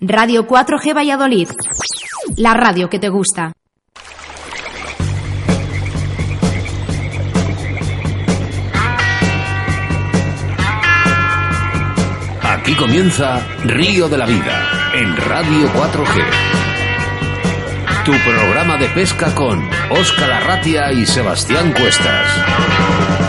Radio 4G Valladolid. La radio que te gusta. Aquí comienza Río de la Vida en Radio 4G. Tu programa de pesca con Óscar Arratia y Sebastián Cuestas.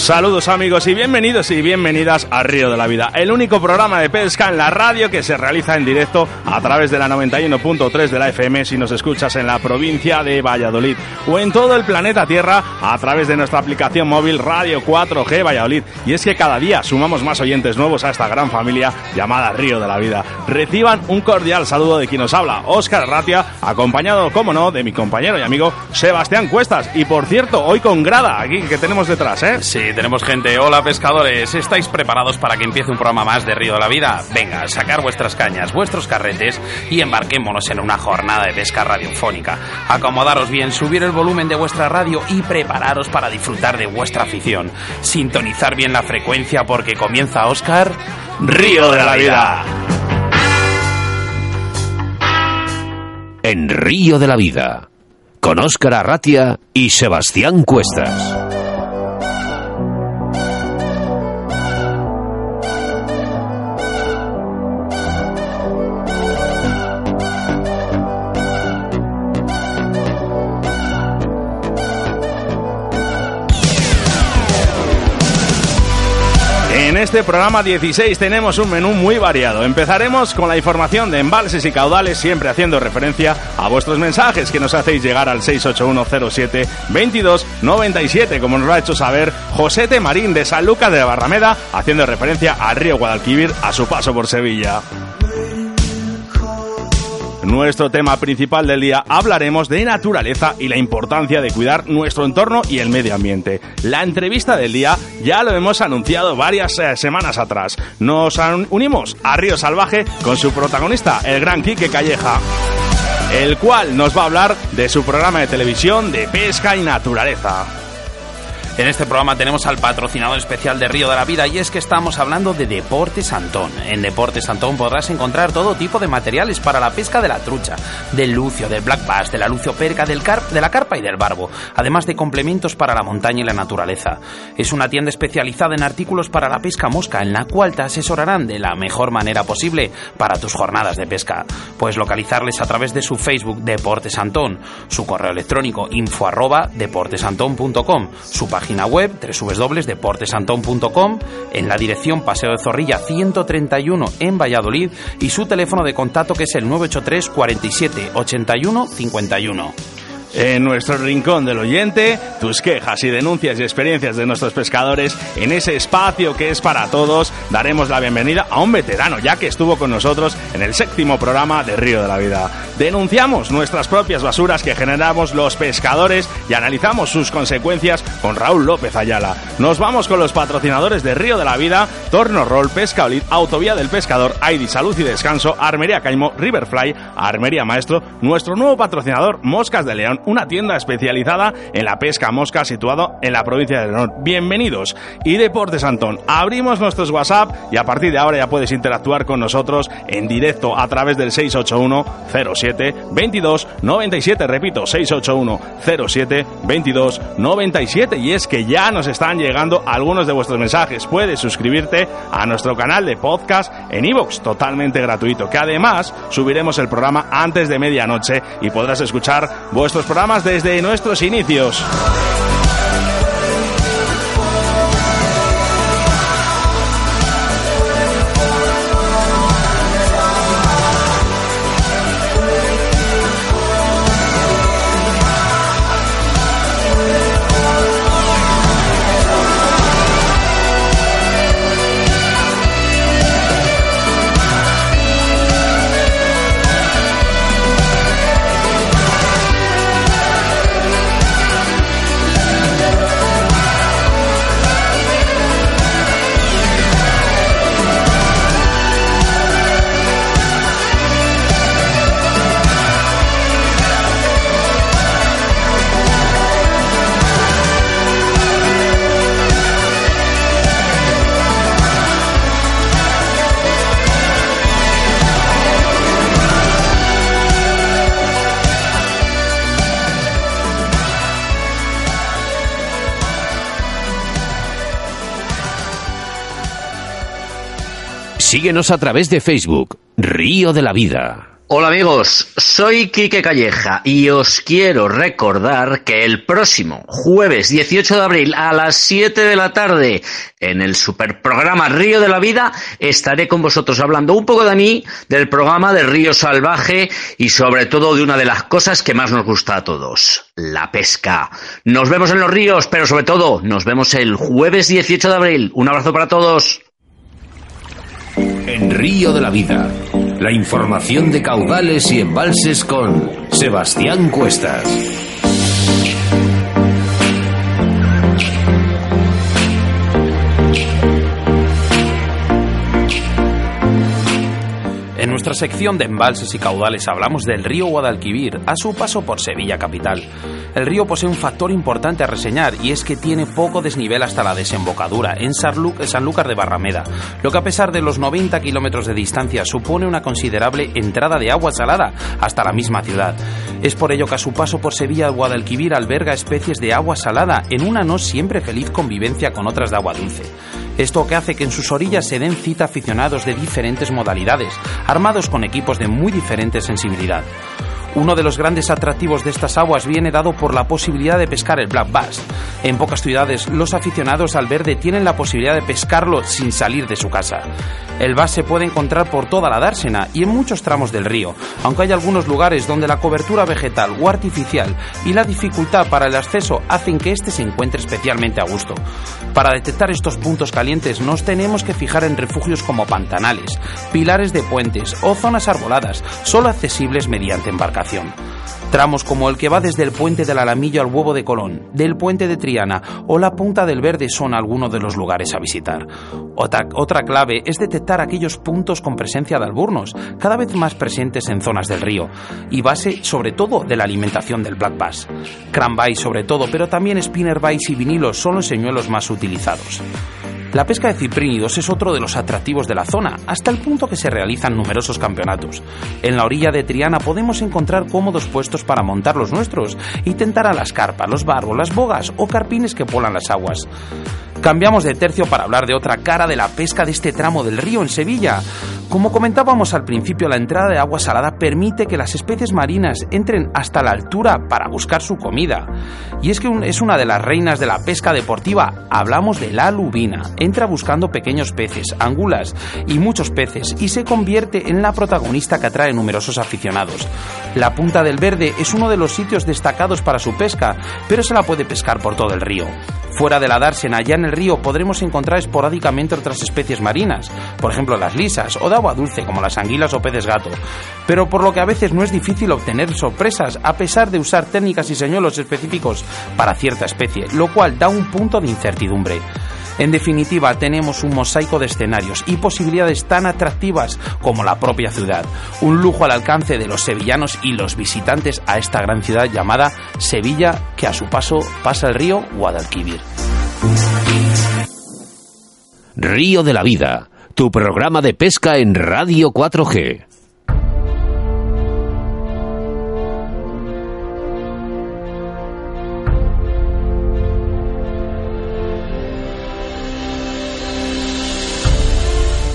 Saludos amigos y bienvenidos y bienvenidas a Río de la Vida, el único programa de pesca en la radio que se realiza en directo a través de la 91.3 de la FM si nos escuchas en la provincia de Valladolid o en todo el planeta Tierra a través de nuestra aplicación móvil Radio 4G Valladolid. Y es que cada día sumamos más oyentes nuevos a esta gran familia llamada Río de la Vida. Reciban un cordial saludo de quien nos habla, Óscar Ratia, acompañado, como no, de mi compañero y amigo Sebastián Cuestas. Y por cierto, hoy con grada aquí que tenemos detrás, ¿eh? Sí, tenemos gente. Hola pescadores, ¿estáis preparados para que empiece un programa más de Río de la Vida? Venga, sacar vuestras cañas, vuestros carretes y embarquémonos en una jornada de pesca radiofónica. Acomodaros bien, subir el volumen de vuestra radio y prepararos para disfrutar de vuestra afición. Sintonizar bien la frecuencia porque comienza Oscar Río de la Vida. En Río de la Vida con Óscar Arratia y Sebastián Cuestas. Este programa 16 tenemos un menú muy variado. Empezaremos con la información de embalses y caudales, siempre haciendo referencia a vuestros mensajes que nos hacéis llegar al 68107 2297, como nos lo ha hecho saber José T. Marín de San Lucas de Barrameda, haciendo referencia al río Guadalquivir a su paso por Sevilla. Nuestro tema principal del día hablaremos de naturaleza y la importancia de cuidar nuestro entorno y el medio ambiente. La entrevista del día ya lo hemos anunciado varias eh, semanas atrás. Nos unimos a Río Salvaje con su protagonista, el gran Quique Calleja, el cual nos va a hablar de su programa de televisión de pesca y naturaleza. En este programa tenemos al patrocinador especial de Río de la Vida y es que estamos hablando de Deportes Antón. En Deportes Antón podrás encontrar todo tipo de materiales para la pesca de la trucha, del lucio, del black bass, de la lucio perca, del carp, de la carpa y del barbo, además de complementos para la montaña y la naturaleza. Es una tienda especializada en artículos para la pesca mosca en la cual te asesorarán de la mejor manera posible para tus jornadas de pesca. Puedes localizarles a través de su Facebook Deportes Antón, su correo electrónico info arroba deportesantón.com, su página web www.deportesantón.com, en la dirección Paseo de Zorrilla 131 en Valladolid y su teléfono de contacto que es el 983 47 81 51. En nuestro rincón del oyente, tus quejas y denuncias y experiencias de nuestros pescadores, en ese espacio que es para todos, daremos la bienvenida a un veterano, ya que estuvo con nosotros en el séptimo programa de Río de la Vida. Denunciamos nuestras propias basuras que generamos los pescadores y analizamos sus consecuencias con Raúl López Ayala. Nos vamos con los patrocinadores de Río de la Vida, Torno Roll, Pescaolid, Autovía del Pescador, Aidi Salud y Descanso, Armería Caimo, Riverfly, Armería Maestro, nuestro nuevo patrocinador Moscas de León, una tienda especializada en la pesca mosca situado en la provincia de León. Bienvenidos. Y Deportes Antón, abrimos nuestros WhatsApp y a partir de ahora ya puedes interactuar con nosotros en directo a través del 681 07 22 97, repito, 681 07 22 97 y es que ya nos están llegando algunos de vuestros mensajes. Puedes suscribirte a nuestro canal de podcast en iVoox, totalmente gratuito, que además subiremos el programa antes de medianoche y podrás escuchar vuestros programas desde nuestros inicios. Síguenos a través de Facebook, Río de la Vida. Hola amigos, soy Quique Calleja y os quiero recordar que el próximo jueves 18 de abril a las 7 de la tarde en el superprograma Río de la Vida estaré con vosotros hablando un poco de mí, del programa de Río Salvaje y sobre todo de una de las cosas que más nos gusta a todos, la pesca. Nos vemos en los ríos, pero sobre todo nos vemos el jueves 18 de abril. Un abrazo para todos. En Río de la Vida, la información de caudales y embalses con Sebastián Cuestas. Nuestra sección de embalses y caudales hablamos del río Guadalquivir a su paso por Sevilla capital. El río posee un factor importante a reseñar y es que tiene poco desnivel hasta la desembocadura en Sanlú- Sanlúcar de Barrameda, lo que a pesar de los 90 kilómetros de distancia supone una considerable entrada de agua salada hasta la misma ciudad. Es por ello que a su paso por Sevilla Guadalquivir alberga especies de agua salada en una no siempre feliz convivencia con otras de agua dulce. Esto que hace que en sus orillas se den cita aficionados de diferentes modalidades, armados con equipos de muy diferente sensibilidad. Uno de los grandes atractivos de estas aguas viene dado por la posibilidad de pescar el black bass. En pocas ciudades, los aficionados al verde tienen la posibilidad de pescarlo sin salir de su casa. El bass se puede encontrar por toda la dársena y en muchos tramos del río, aunque hay algunos lugares donde la cobertura vegetal o artificial y la dificultad para el acceso hacen que éste se encuentre especialmente a gusto. Para detectar estos puntos calientes nos tenemos que fijar en refugios como pantanales, pilares de puentes o zonas arboladas, solo accesibles mediante embarcación. Tramos como el que va desde el puente del Alamillo al Huevo de Colón, del puente de Triana o la Punta del Verde son algunos de los lugares a visitar. Otra, clave es detectar aquellos puntos con presencia de alburnos, cada vez más presentes en zonas del río, y base sobre todo de la alimentación del black bass. Cranbait sobre todo, pero también spinnerbait y vinilos son los señuelos más utilizados. La pesca de ciprínidos es otro de los atractivos de la zona, hasta el punto que se realizan numerosos campeonatos. En la orilla de Triana podemos encontrar cómodos puestos para montar los nuestros y tentar a las carpas, los barbos, las bogas o carpines que polan las aguas. Cambiamos de tercio para hablar de otra cara de la pesca de este tramo del río en Sevilla. Como comentábamos al principio, la entrada de agua salada permite que las especies marinas entren hasta la altura para buscar su comida. Y es que es una de las reinas de la pesca deportiva. Hablamos de la lubina. Entra buscando pequeños peces, angulas y muchos peces y se convierte en la protagonista que atrae numerosos aficionados. La Punta del Verde es uno de los sitios destacados para su pesca, pero se la puede pescar por todo el río. Fuera de la dársena, ya en el río podremos encontrar esporádicamente otras especies marinas, por ejemplo las lisas o de dulce como las anguilas o peces gato, pero por lo que a veces no es difícil obtener sorpresas a pesar de usar técnicas y señuelos específicos para cierta especie, lo cual da un punto de incertidumbre. En definitiva, tenemos un mosaico de escenarios y posibilidades tan atractivas como la propia ciudad. Un lujo al alcance de los sevillanos y los visitantes a esta gran ciudad llamada Sevilla, que a su paso pasa el río Guadalquivir. Río de la Vida, tu programa de pesca en Radio 4G.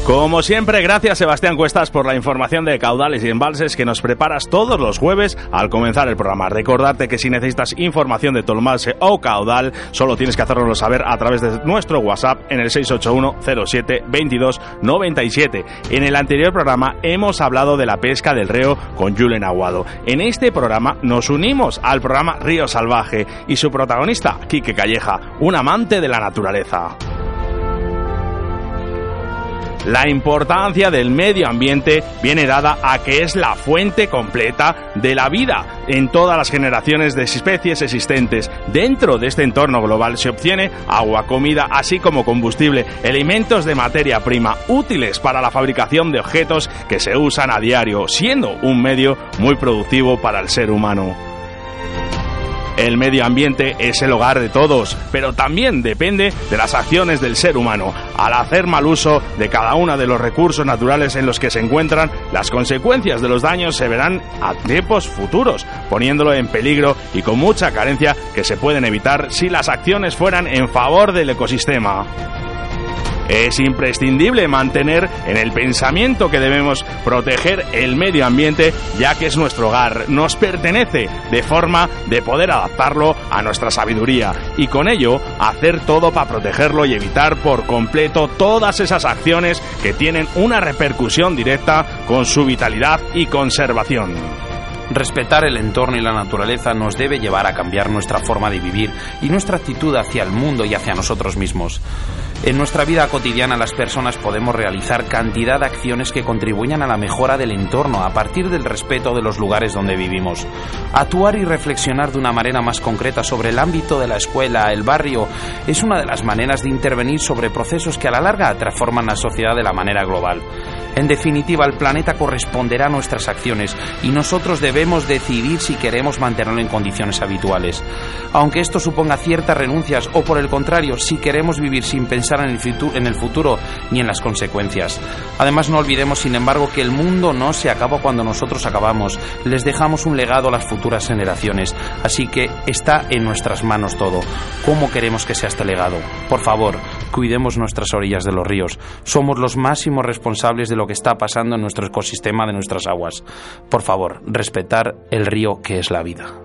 Como siempre, gracias Sebastián Cuestas por la información de caudales y embalses que nos preparas todos los jueves al comenzar el programa. Recordarte que si necesitas información de tu o caudal, solo tienes que hacernoslo saber a través de nuestro WhatsApp en el 681 07 22 97. En el anterior programa hemos hablado de la pesca del reo con Julen Aguado. En este programa nos unimos al programa Río Salvaje y su protagonista, Quique Calleja, un amante de la naturaleza. La importancia del medio ambiente viene dada a que es la fuente completa de la vida en todas las generaciones de especies existentes. Dentro de este entorno global se obtiene agua, comida, así como combustible, elementos de materia prima útiles para la fabricación de objetos que se usan a diario, siendo un medio muy productivo para el ser humano. El medio ambiente es el hogar de todos, pero también depende de las acciones del ser humano. Al hacer mal uso de cada uno de los recursos naturales en los que se encuentran, las consecuencias de los daños se verán a tiempos futuros, poniéndolo en peligro y con mucha carencia que se pueden evitar si las acciones fueran en favor del ecosistema. Es imprescindible mantener en el pensamiento que debemos proteger el medio ambiente, ya que es nuestro hogar, nos pertenece, de forma de poder adaptarlo a nuestra sabiduría y con ello hacer todo para protegerlo y evitar por completo todas esas acciones que tienen una repercusión directa con su vitalidad y conservación. Respetar el entorno y la naturaleza nos debe llevar a cambiar nuestra forma de vivir y nuestra actitud hacia el mundo y hacia nosotros mismos. En nuestra vida cotidiana las personas podemos realizar cantidad de acciones que contribuyan a la mejora del entorno a partir del respeto de los lugares donde vivimos. Actuar y reflexionar de una manera más concreta sobre el ámbito de la escuela, el barrio, es una de las maneras de intervenir sobre procesos que a la larga transforman la sociedad de la manera global. En definitiva, el planeta corresponderá a nuestras acciones y nosotros debemos decidir si queremos mantenerlo en condiciones habituales. Aunque esto suponga ciertas renuncias o por el contrario, si queremos vivir sin pensar en el, futuro, en el futuro ni en las consecuencias. Además, no olvidemos, sin embargo, que el mundo no se acaba cuando nosotros acabamos. Les dejamos un legado a las futuras generaciones. Así que está en nuestras manos todo. ¿Cómo queremos que sea este legado? Por favor, cuidemos nuestras orillas de los ríos. Somos los máximos responsables de lo que está pasando en nuestro ecosistema de nuestras aguas. Por favor, respetar el río que es la vida.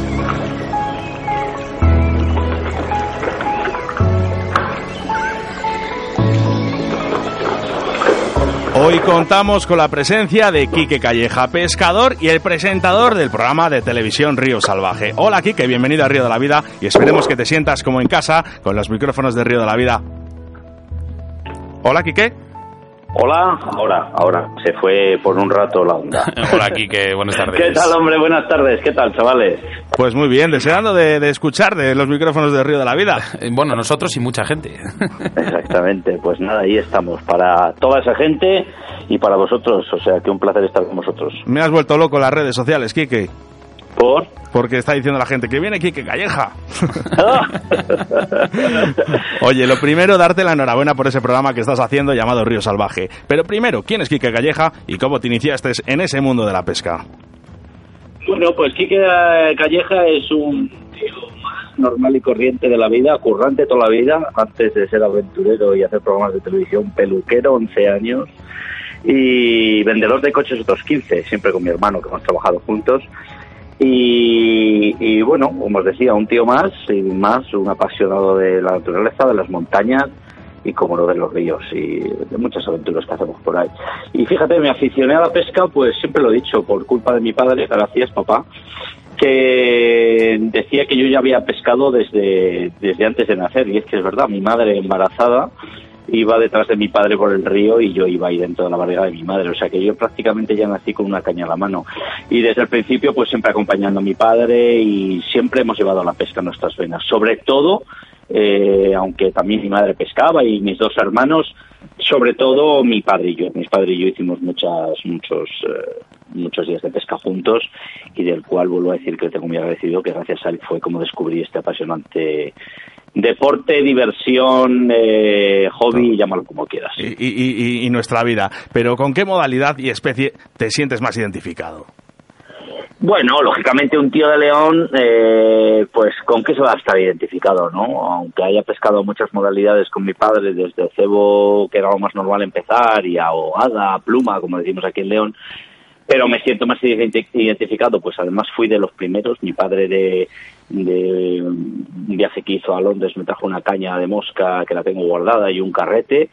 Hoy contamos con la presencia de Quique Calleja, pescador y el presentador del programa de televisión Río Salvaje. Hola Quique, bienvenido a Río de la Vida y esperemos que te sientas como en casa con los micrófonos de Río de la Vida. Hola Quique. Hola, ahora, ahora. Se fue por un rato la onda. Hola Quique, buenas tardes. ¿Qué tal, hombre? Buenas tardes. ¿Qué tal, chavales? Pues muy bien, deseando de, de escuchar de los micrófonos de Río de la Vida. Bueno, nosotros y mucha gente. Exactamente. Pues nada, ahí estamos. Para toda esa gente y para vosotros. O sea, que un placer estar con vosotros. Me has vuelto loco en las redes sociales, Quique. ¿Por? Porque está diciendo la gente que viene Quique Calleja. Oye, lo primero, darte la enhorabuena por ese programa que estás haciendo llamado Río Salvaje. Pero primero, ¿quién es Quique Calleja y cómo te iniciaste en ese mundo de la pesca? Bueno, pues Quique Calleja es un tío más normal y corriente de la vida, currante toda la vida, antes de ser aventurero y hacer programas de televisión, peluquero, 11 años, y vendedor de coches otros 15, siempre con mi hermano que hemos trabajado juntos. Y, bueno, como os decía, un tío más y más, un apasionado de la naturaleza, de las montañas y como lo de los ríos y de muchas aventuras que hacemos por ahí. Y fíjate, me aficioné a la pesca, pues siempre lo he dicho, por culpa de mi padre, gracias papá, que decía que yo ya había pescado desde, desde antes de nacer, y es que es verdad, mi madre embarazada iba detrás de mi padre por el río y yo iba ahí dentro de la barriga de mi madre, o sea que yo prácticamente ya nací con una caña en la mano. Y desde el principio pues siempre acompañando a mi padre y siempre hemos llevado la pesca en nuestras venas, sobre todo eh, aunque también mi madre pescaba y mis dos hermanos, sobre todo mi padre y yo. Mi padre y yo hicimos muchas, muchos, eh, muchos días de pesca juntos y del cual vuelvo a decir que tengo muy agradecido, que gracias a él fue como descubrí este apasionante deporte, diversión, eh, hobby, llámalo como quieras. Y, y- y- y nuestra vida. Pero ¿con qué modalidad y especie te sientes más identificado? Bueno, lógicamente un tío de León, eh, pues con qué se va a estar identificado, ¿no? Aunque haya pescado muchas modalidades con mi padre, desde cebo, que era lo más normal empezar, y ahogada, pluma, como decimos aquí en León, pero me siento más identi- identificado, pues además fui de los primeros, mi padre de, de un viaje que hizo a Londres me trajo una caña de mosca que la tengo guardada y un carrete,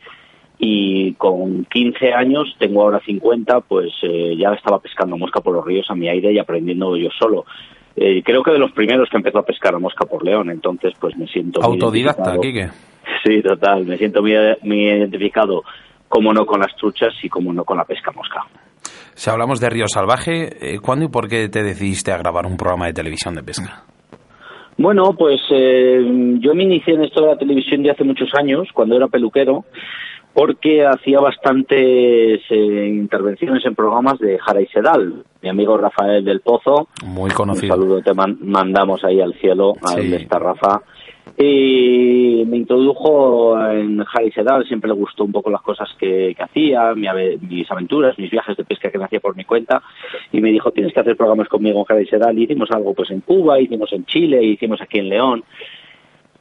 y con 15 años, tengo ahora 50, pues eh, ya estaba pescando mosca por los ríos a mi aire y aprendiendo yo solo. Eh, creo que de los primeros que empezó a pescar a mosca por León, entonces pues me siento Autodidacta. Quique. Sí, total, me siento muy, muy identificado como no con las truchas y como no con la pesca mosca. Si hablamos de Río Salvaje, eh, ¿cuándo y por qué te decidiste a grabar un programa de televisión de pesca? Bueno, pues eh, yo me inicié en esto de la televisión ya hace muchos años, cuando era peluquero, porque hacía bastantes eh, intervenciones en programas de Jara y Sedal. Mi amigo Rafael del Pozo, Muy un conocido. saludo te man- mandamos ahí al cielo, a Sí. donde está Rafa. Y me introdujo en Jara y Sedal, siempre le gustó un poco las cosas que, que hacía, mi mis aventuras, mis viajes de pesca que me hacía por mi cuenta, y me dijo, tienes que hacer programas conmigo en Jara y Sedal, y hicimos algo pues en Cuba, hicimos en Chile, hicimos aquí en León,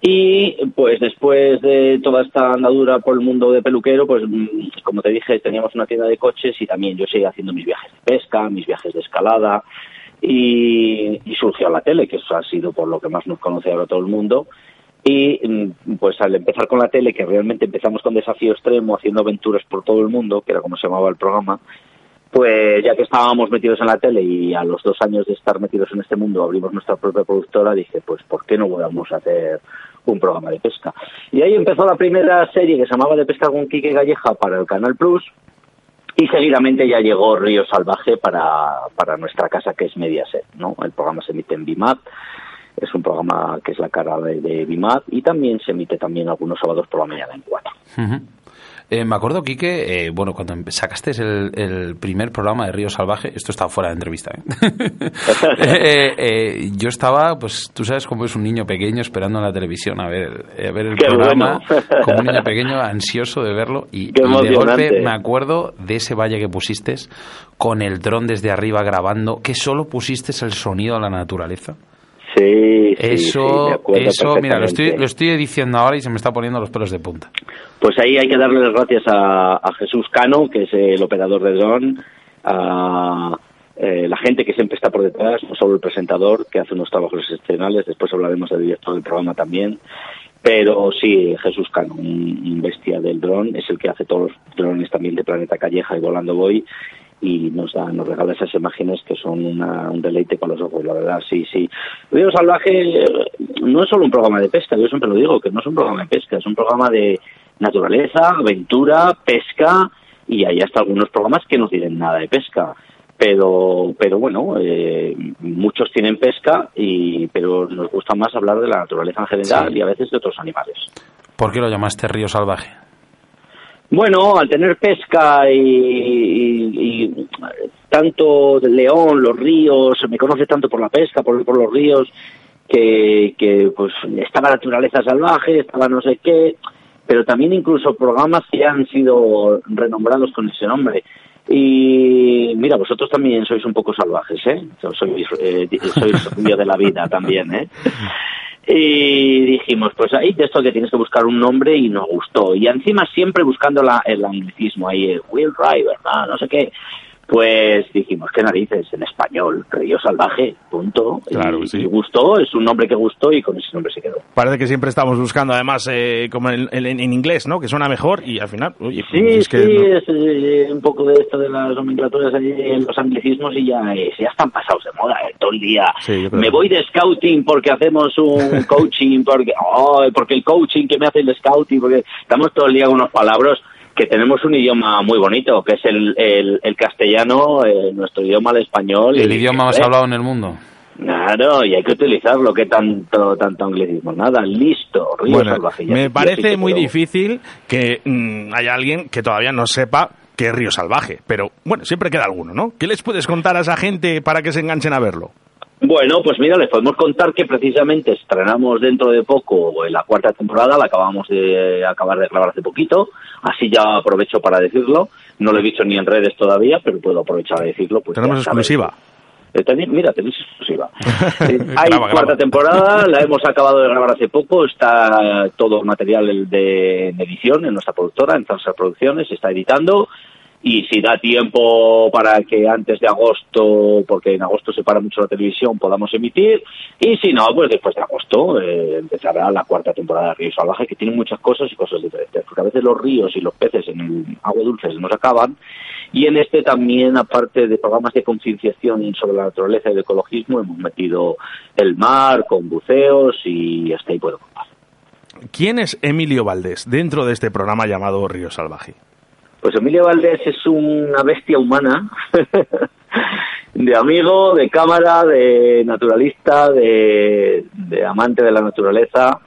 y pues después de toda esta andadura por el mundo de peluquero, pues mm, como te dije, teníamos una tienda de coches y también yo seguía haciendo mis viajes de pesca, mis viajes de escalada y, y surgió la tele, que eso ha sido por lo que más nos conoce ahora todo el mundo. Y mm, pues al empezar con la tele, que realmente empezamos con Desafío Extremo, haciendo aventuras por todo el mundo, que era como se llamaba el programa, pues ya que estábamos metidos en la tele y a los dos años de estar metidos en este mundo abrimos nuestra propia productora, dije, pues ¿por qué no vamos a hacer un programa de pesca? Y ahí empezó la primera serie que se llamaba De Pesca con Quique Galleja para el Canal Plus y seguidamente ya llegó Río Salvaje para, para nuestra casa que es Mediaset, ¿no? El programa se emite en BIMAT, es un programa que es la cara de, de y también se emite también algunos sábados por la mañana en 4. Ujú. Eh, me acuerdo, Quique, eh, bueno, cuando empe- sacaste el, el primer programa de Río Salvaje, esto estaba fuera de entrevista, ¿eh? Eh, yo estaba, pues tú sabes cómo es un niño pequeño esperando en la televisión a ver, a ver el Qué programa, bueno. como un niño pequeño ansioso de verlo, y, y de golpe me acuerdo de ese valle que pusiste con el dron desde arriba grabando, que solo pusiste el sonido a la naturaleza. Sí, Eso, sí, me acuerdo eso, mira, lo estoy, lo estoy diciendo ahora y se me está poniendo los pelos de punta. Pues ahí hay que darle las gracias a, a Jesús Cano, que es el operador de dron, a eh, la gente que siempre está por detrás, no solo el presentador, que hace unos trabajos excepcionales, después hablaremos del director del programa también, pero sí, Jesús Cano, un bestia del dron, es el que hace todos los drones también de Planeta Calleja y Volando Voy, y nos da, nos regala esas imágenes que son una- un deleite para los ojos, la verdad, sí, sí. Río Salvaje no es solo un programa de pesca, yo siempre lo digo, que no es un programa de pesca, es un programa de naturaleza, aventura, pesca, y hay hasta algunos programas que no tienen nada de pesca. Pero, pero bueno, eh, muchos tienen pesca, y, pero nos gusta más hablar de la naturaleza en general Sí. y a veces de otros animales. ¿Por qué lo llamaste Río Salvaje? Bueno, al tener pesca y, y- tanto de León, los ríos, me conoce tanto por la pesca, por, los ríos, que, que pues estaba naturaleza salvaje, estaba no sé qué, pero también incluso programas que han sido renombrados con ese nombre. Y mira, vosotros también sois un poco salvajes, ¿eh? Sois, eh, sois de la vida también, ¿eh? Y dijimos, pues ahí de esto que tienes que buscar un nombre y nos gustó. Y encima siempre buscando la, el anglicismo ahí, el Will Driver, no sé qué. Pues dijimos, qué narices, en español, Río Salvaje, punto. Claro, y, sí. y gustó, es un nombre que gustó y con ese nombre se quedó. Parece que siempre estamos buscando, además, eh, como en, en- en inglés, ¿no? Que suena mejor y al final, oye, Sí, es que sí, no- es eh, un poco de esto de las nomenclaturas en los anglicismos y ya, eh, ya están pasados de moda eh, todo el día. Sí, me voy de scouting porque hacemos un coaching, porque, oh, porque el coaching que me hace el scouting, porque estamos todo el día con unos palabras que tenemos un idioma muy bonito, que es el, el, el castellano, eh, nuestro idioma, el español. El y- idioma más hombre, hablado en el mundo. Claro, y hay que utilizarlo, que tanto, tanto anglicismo. Nada, listo, río Bueno, salvaje. ya- me sí parece muy puedo. difícil que mm, haya alguien que todavía no sepa qué es Río Salvaje, pero bueno, siempre queda alguno, ¿no? ¿Qué les puedes contar a esa gente para que se enganchen a verlo? Bueno, pues mira, les podemos contar que precisamente estrenamos dentro de poco en la cuarta temporada, la acabamos de acabar de grabar hace poquito, así ya aprovecho para decirlo, no lo he dicho ni en redes todavía, pero puedo aprovechar a decirlo. Pues Tenemos exclusiva. Eh, tenéis- Mira, tenéis exclusiva. Hay Graba, cuarta graba. temporada, la hemos acabado de grabar hace poco, está todo el material de, edición en nuestra productora, en Transfer Producciones, se está editando. Y si da tiempo para que antes de agosto, porque en agosto se para mucho la televisión, podamos emitir. Y si no, pues después de agosto eh, empezará la cuarta temporada de Río Salvaje, que tiene muchas cosas y cosas diferentes. Porque a veces los ríos y los peces en el agua dulce se nos acaban. Y en este también, aparte de programas de concienciación sobre la naturaleza y el ecologismo, hemos metido el mar con buceos y hasta ahí puedo contar. ¿Quién es Emilio Valdés dentro de este programa llamado Río Salvaje? Pues Emilio Valdés es una bestia humana, de amigo, de cámara, de naturalista, de, amante de la naturaleza,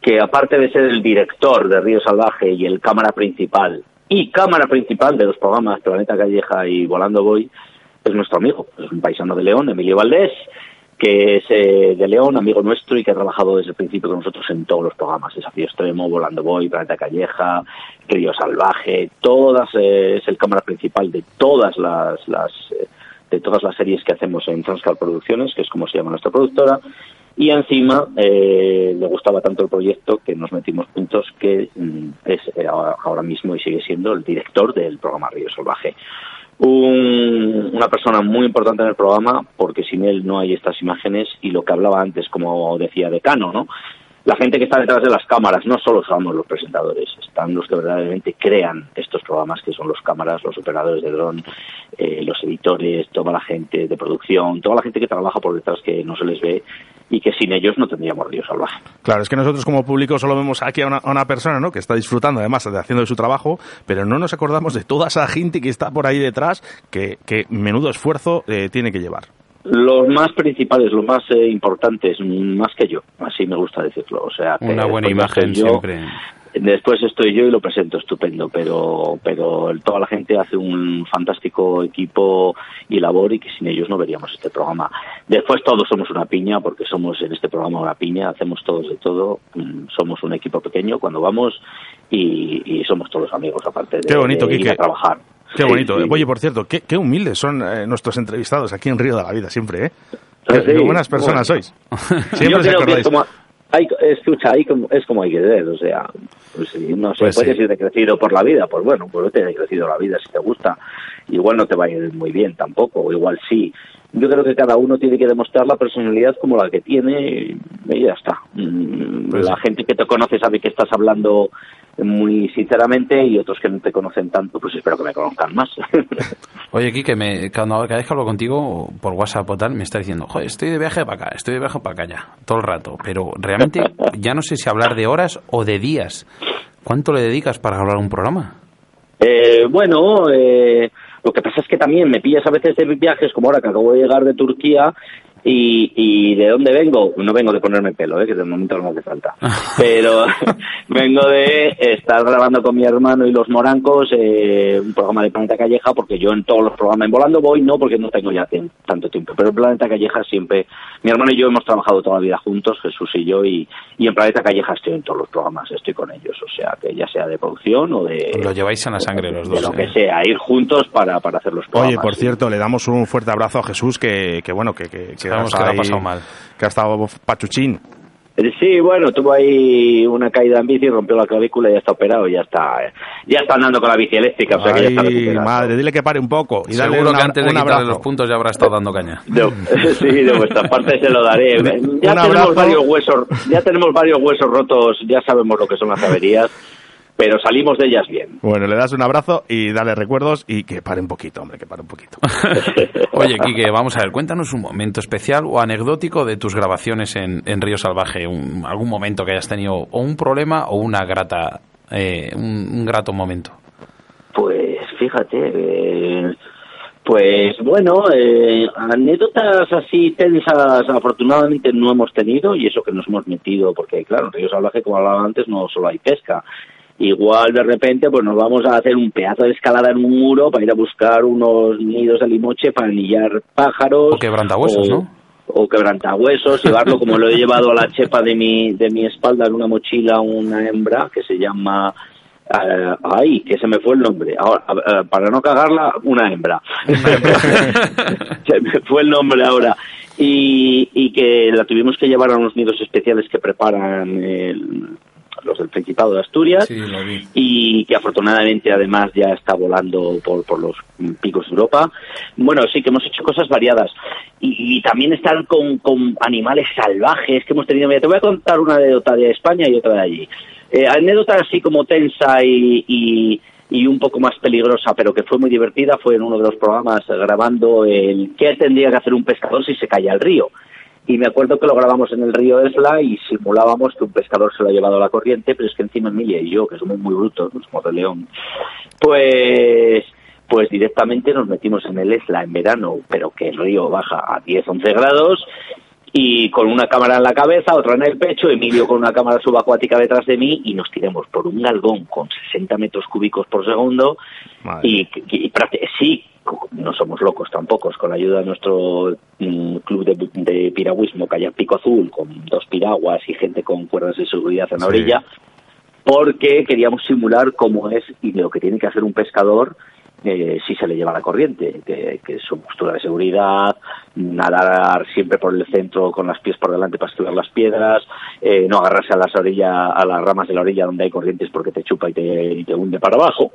que aparte de ser el director de Río Salvaje y el cámara principal, y cámara principal de los programas Planeta Calleja y Volando Voy, es nuestro amigo, es un paisano de León, Emilio Valdés, que es eh, de León, amigo nuestro y que ha trabajado desde el principio con nosotros en todos los programas, Desafío Extremo, Volando Voy, Planeta Calleja, Río Salvaje, todas, eh, es el cámara principal de todas las, las eh, de todas las series que hacemos en Transcal Producciones, que es como se llama nuestra productora, y encima eh, le gustaba tanto el proyecto que nos metimos juntos que mm, es eh, ahora mismo y sigue siendo el director del programa Río Salvaje. Un- una persona muy importante en el programa porque sin él no hay estas imágenes y lo que hablaba antes, como decía Decano, ¿no? La gente que está detrás de las cámaras, no solo somos los presentadores, están los que verdaderamente crean estos programas, que son los cámaras, los operadores de dron, eh, los editores, toda la gente de producción, toda la gente que trabaja por detrás que no se les ve y que sin ellos no tendríamos Río Salvaje. Claro, es que nosotros como público solo vemos aquí a una, a una persona ¿no? que está disfrutando además de haciendo de su trabajo, pero no nos acordamos de toda esa gente que está por ahí detrás, que, que menudo esfuerzo eh, tiene que llevar. Los más principales, los más eh, importantes, más que yo, así me gusta decirlo. O sea, que Una buena después imagen yo, siempre. Después estoy yo y lo presento estupendo, pero pero toda la gente hace un fantástico equipo y labor y que sin ellos no veríamos este programa. Después todos somos una piña, porque somos en este programa una piña, hacemos todos de todo, mm, somos un equipo pequeño cuando vamos y, y somos todos amigos aparte de, Qué bonito, de ir Quique. a trabajar. Qué bonito. sí. Oye, por cierto, qué, qué humildes son eh, nuestros entrevistados aquí en Río de la Vida siempre, ¿eh? Ah, Qué, sí, qué buenas personas bueno. sois. Yo Siempre os creo que es acordáis. como, hay, escucha, hay como, es como hay que ser, o sea, pues, no se Pues puede sí. ir decrecido por la vida, pues bueno, pues vete decrecido la vida si te gusta. Igual no te va a ir muy bien tampoco, o igual sí. Yo creo que cada uno tiene que demostrar la personalidad como la que tiene y ya está. Mm, Pues la sí. gente que te conoce sabe que estás hablando muy sinceramente y otros que no te conocen tanto, pues espero que me conozcan más. Oye, Kike, me, cuando cada vez que hablo contigo por WhatsApp o tal, me está diciendo, joder, estoy de viaje para acá, estoy de viaje para acá ya, todo el rato. Pero realmente ya no sé si hablar de horas o de días. ¿Cuánto le dedicas para hablar un programa? Eh, bueno, eh, lo que pasa es que también me pillas a veces de viajes, como ahora que acabo de llegar de Turquía, y, y de dónde vengo, no vengo de ponerme pelo, eh, que de momento no me hace falta, pero vengo de estar grabando con mi hermano y los morancos eh, un programa de Planeta Calleja, porque yo en todos los programas en Volando voy, no porque no tengo ya tanto tiempo, pero en Planeta Calleja siempre, mi hermano y yo hemos trabajado toda la vida juntos, Jesús y yo, y, y en Planeta Calleja estoy en todos los programas, estoy con ellos, o sea, que ya sea de producción o de... Lo lleváis en la sangre los de dos. lo ¿eh? que sea, ir juntos para, para hacer los programas. Oye, por sí. cierto, le damos un fuerte abrazo a Jesús que, que bueno, que, que, que Sabemos que lo ha pasado mal. Que ha estado pachuchín. Eh, Sí, bueno, tuvo ahí una caída en bici, rompió la clavícula y ya está operado, ya está, eh, ya está andando con la bici eléctrica, o sea que ya está Ay, recuperado. madre, dile que pare un poco. Y dale Seguro un que antes de quitarle abrazo. los puntos ya habrá estado dando caña. De- sí, de vuestra parte se lo daré. Ya Un tenemos abrazo. varios huesos, ya tenemos varios huesos rotos, ya sabemos lo que son las averías, pero salimos de ellas bien. Bueno, le das un abrazo y dale recuerdos y que pare un poquito, hombre, que pare un poquito. Oye, Kike, vamos a ver, cuéntanos un momento especial o anecdótico de tus grabaciones en, en Río Salvaje, un- algún momento que hayas tenido o un problema o una grata, eh, un, un grato momento. Pues fíjate, eh, pues bueno, eh, anécdotas así tensas afortunadamente no hemos tenido y eso que nos hemos metido, porque claro, en Río Salvaje, como hablaba antes, no solo hay pesca. Igual de repente pues nos vamos a hacer un pedazo de escalada en un muro para ir a buscar unos nidos de limoche para anillar pájaros. O quebrantahuesos, o- ¿no? O quebrantahuesos, llevarlo como lo he llevado a la chepa de mi, de mi espalda en una mochila una hembra que se llama eh, ay, que se me fue el nombre. Ahora, eh, para no cagarla, una hembra. se me fue el nombre ahora. Y, y que la tuvimos que llevar a unos nidos especiales que preparan el- los del Principado de Asturias y que afortunadamente además ya está volando por, por los picos de Europa. Bueno, sí que hemos hecho cosas variadas y, y también estar con, con animales salvajes que hemos tenido. Mira, te voy a contar una anécdota de España y otra de allí. Eh, anécdota así como tensa y, y, y un poco más peligrosa, pero que fue muy divertida, fue en uno de los programas grabando el qué tendría que hacer un pescador si se cae al río. Y me acuerdo que lo grabamos en el río Esla y simulábamos que un pescador se lo ha llevado a la corriente, pero es que encima Emilia y yo, que somos muy brutos, somos de León, pues pues directamente nos metimos en el Esla en verano, pero que el río baja a 10, 11 grados y con una cámara en la cabeza, otra en el pecho, Emilio con una cámara subacuática detrás de mí y nos tiramos por un galgón con 60 metros cúbicos por segundo y, y sí, no somos locos tampoco, con la ayuda de nuestro mm, club de, de piragüismo, Kayak Pico Azul, con dos piraguas y gente con cuerdas de seguridad en la Sí. orilla, porque queríamos simular cómo es y lo que tiene que hacer un pescador eh, si se le lleva la corriente, que, que su postura de seguridad, nadar siempre por el centro con los pies por delante para estudiar las piedras, eh, no agarrarse a las orillas, a las ramas de la orilla donde hay corrientes porque te chupa y te, y te hunde para abajo,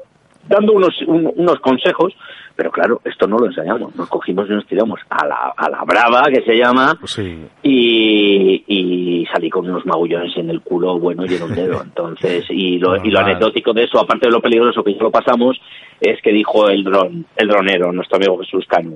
dando unos, un- unos consejos, pero claro, esto no lo enseñamos, nos cogimos y nos tiramos a la, a la brava, que se llama, Pues sí. y, y salí con unos magullones en el culo, bueno, y en un dedo. Entonces, y lo, y lo anecdótico de eso, aparte de lo peligroso que ya lo pasamos, es que dijo el dron, el dronero, nuestro amigo Jesús Cano.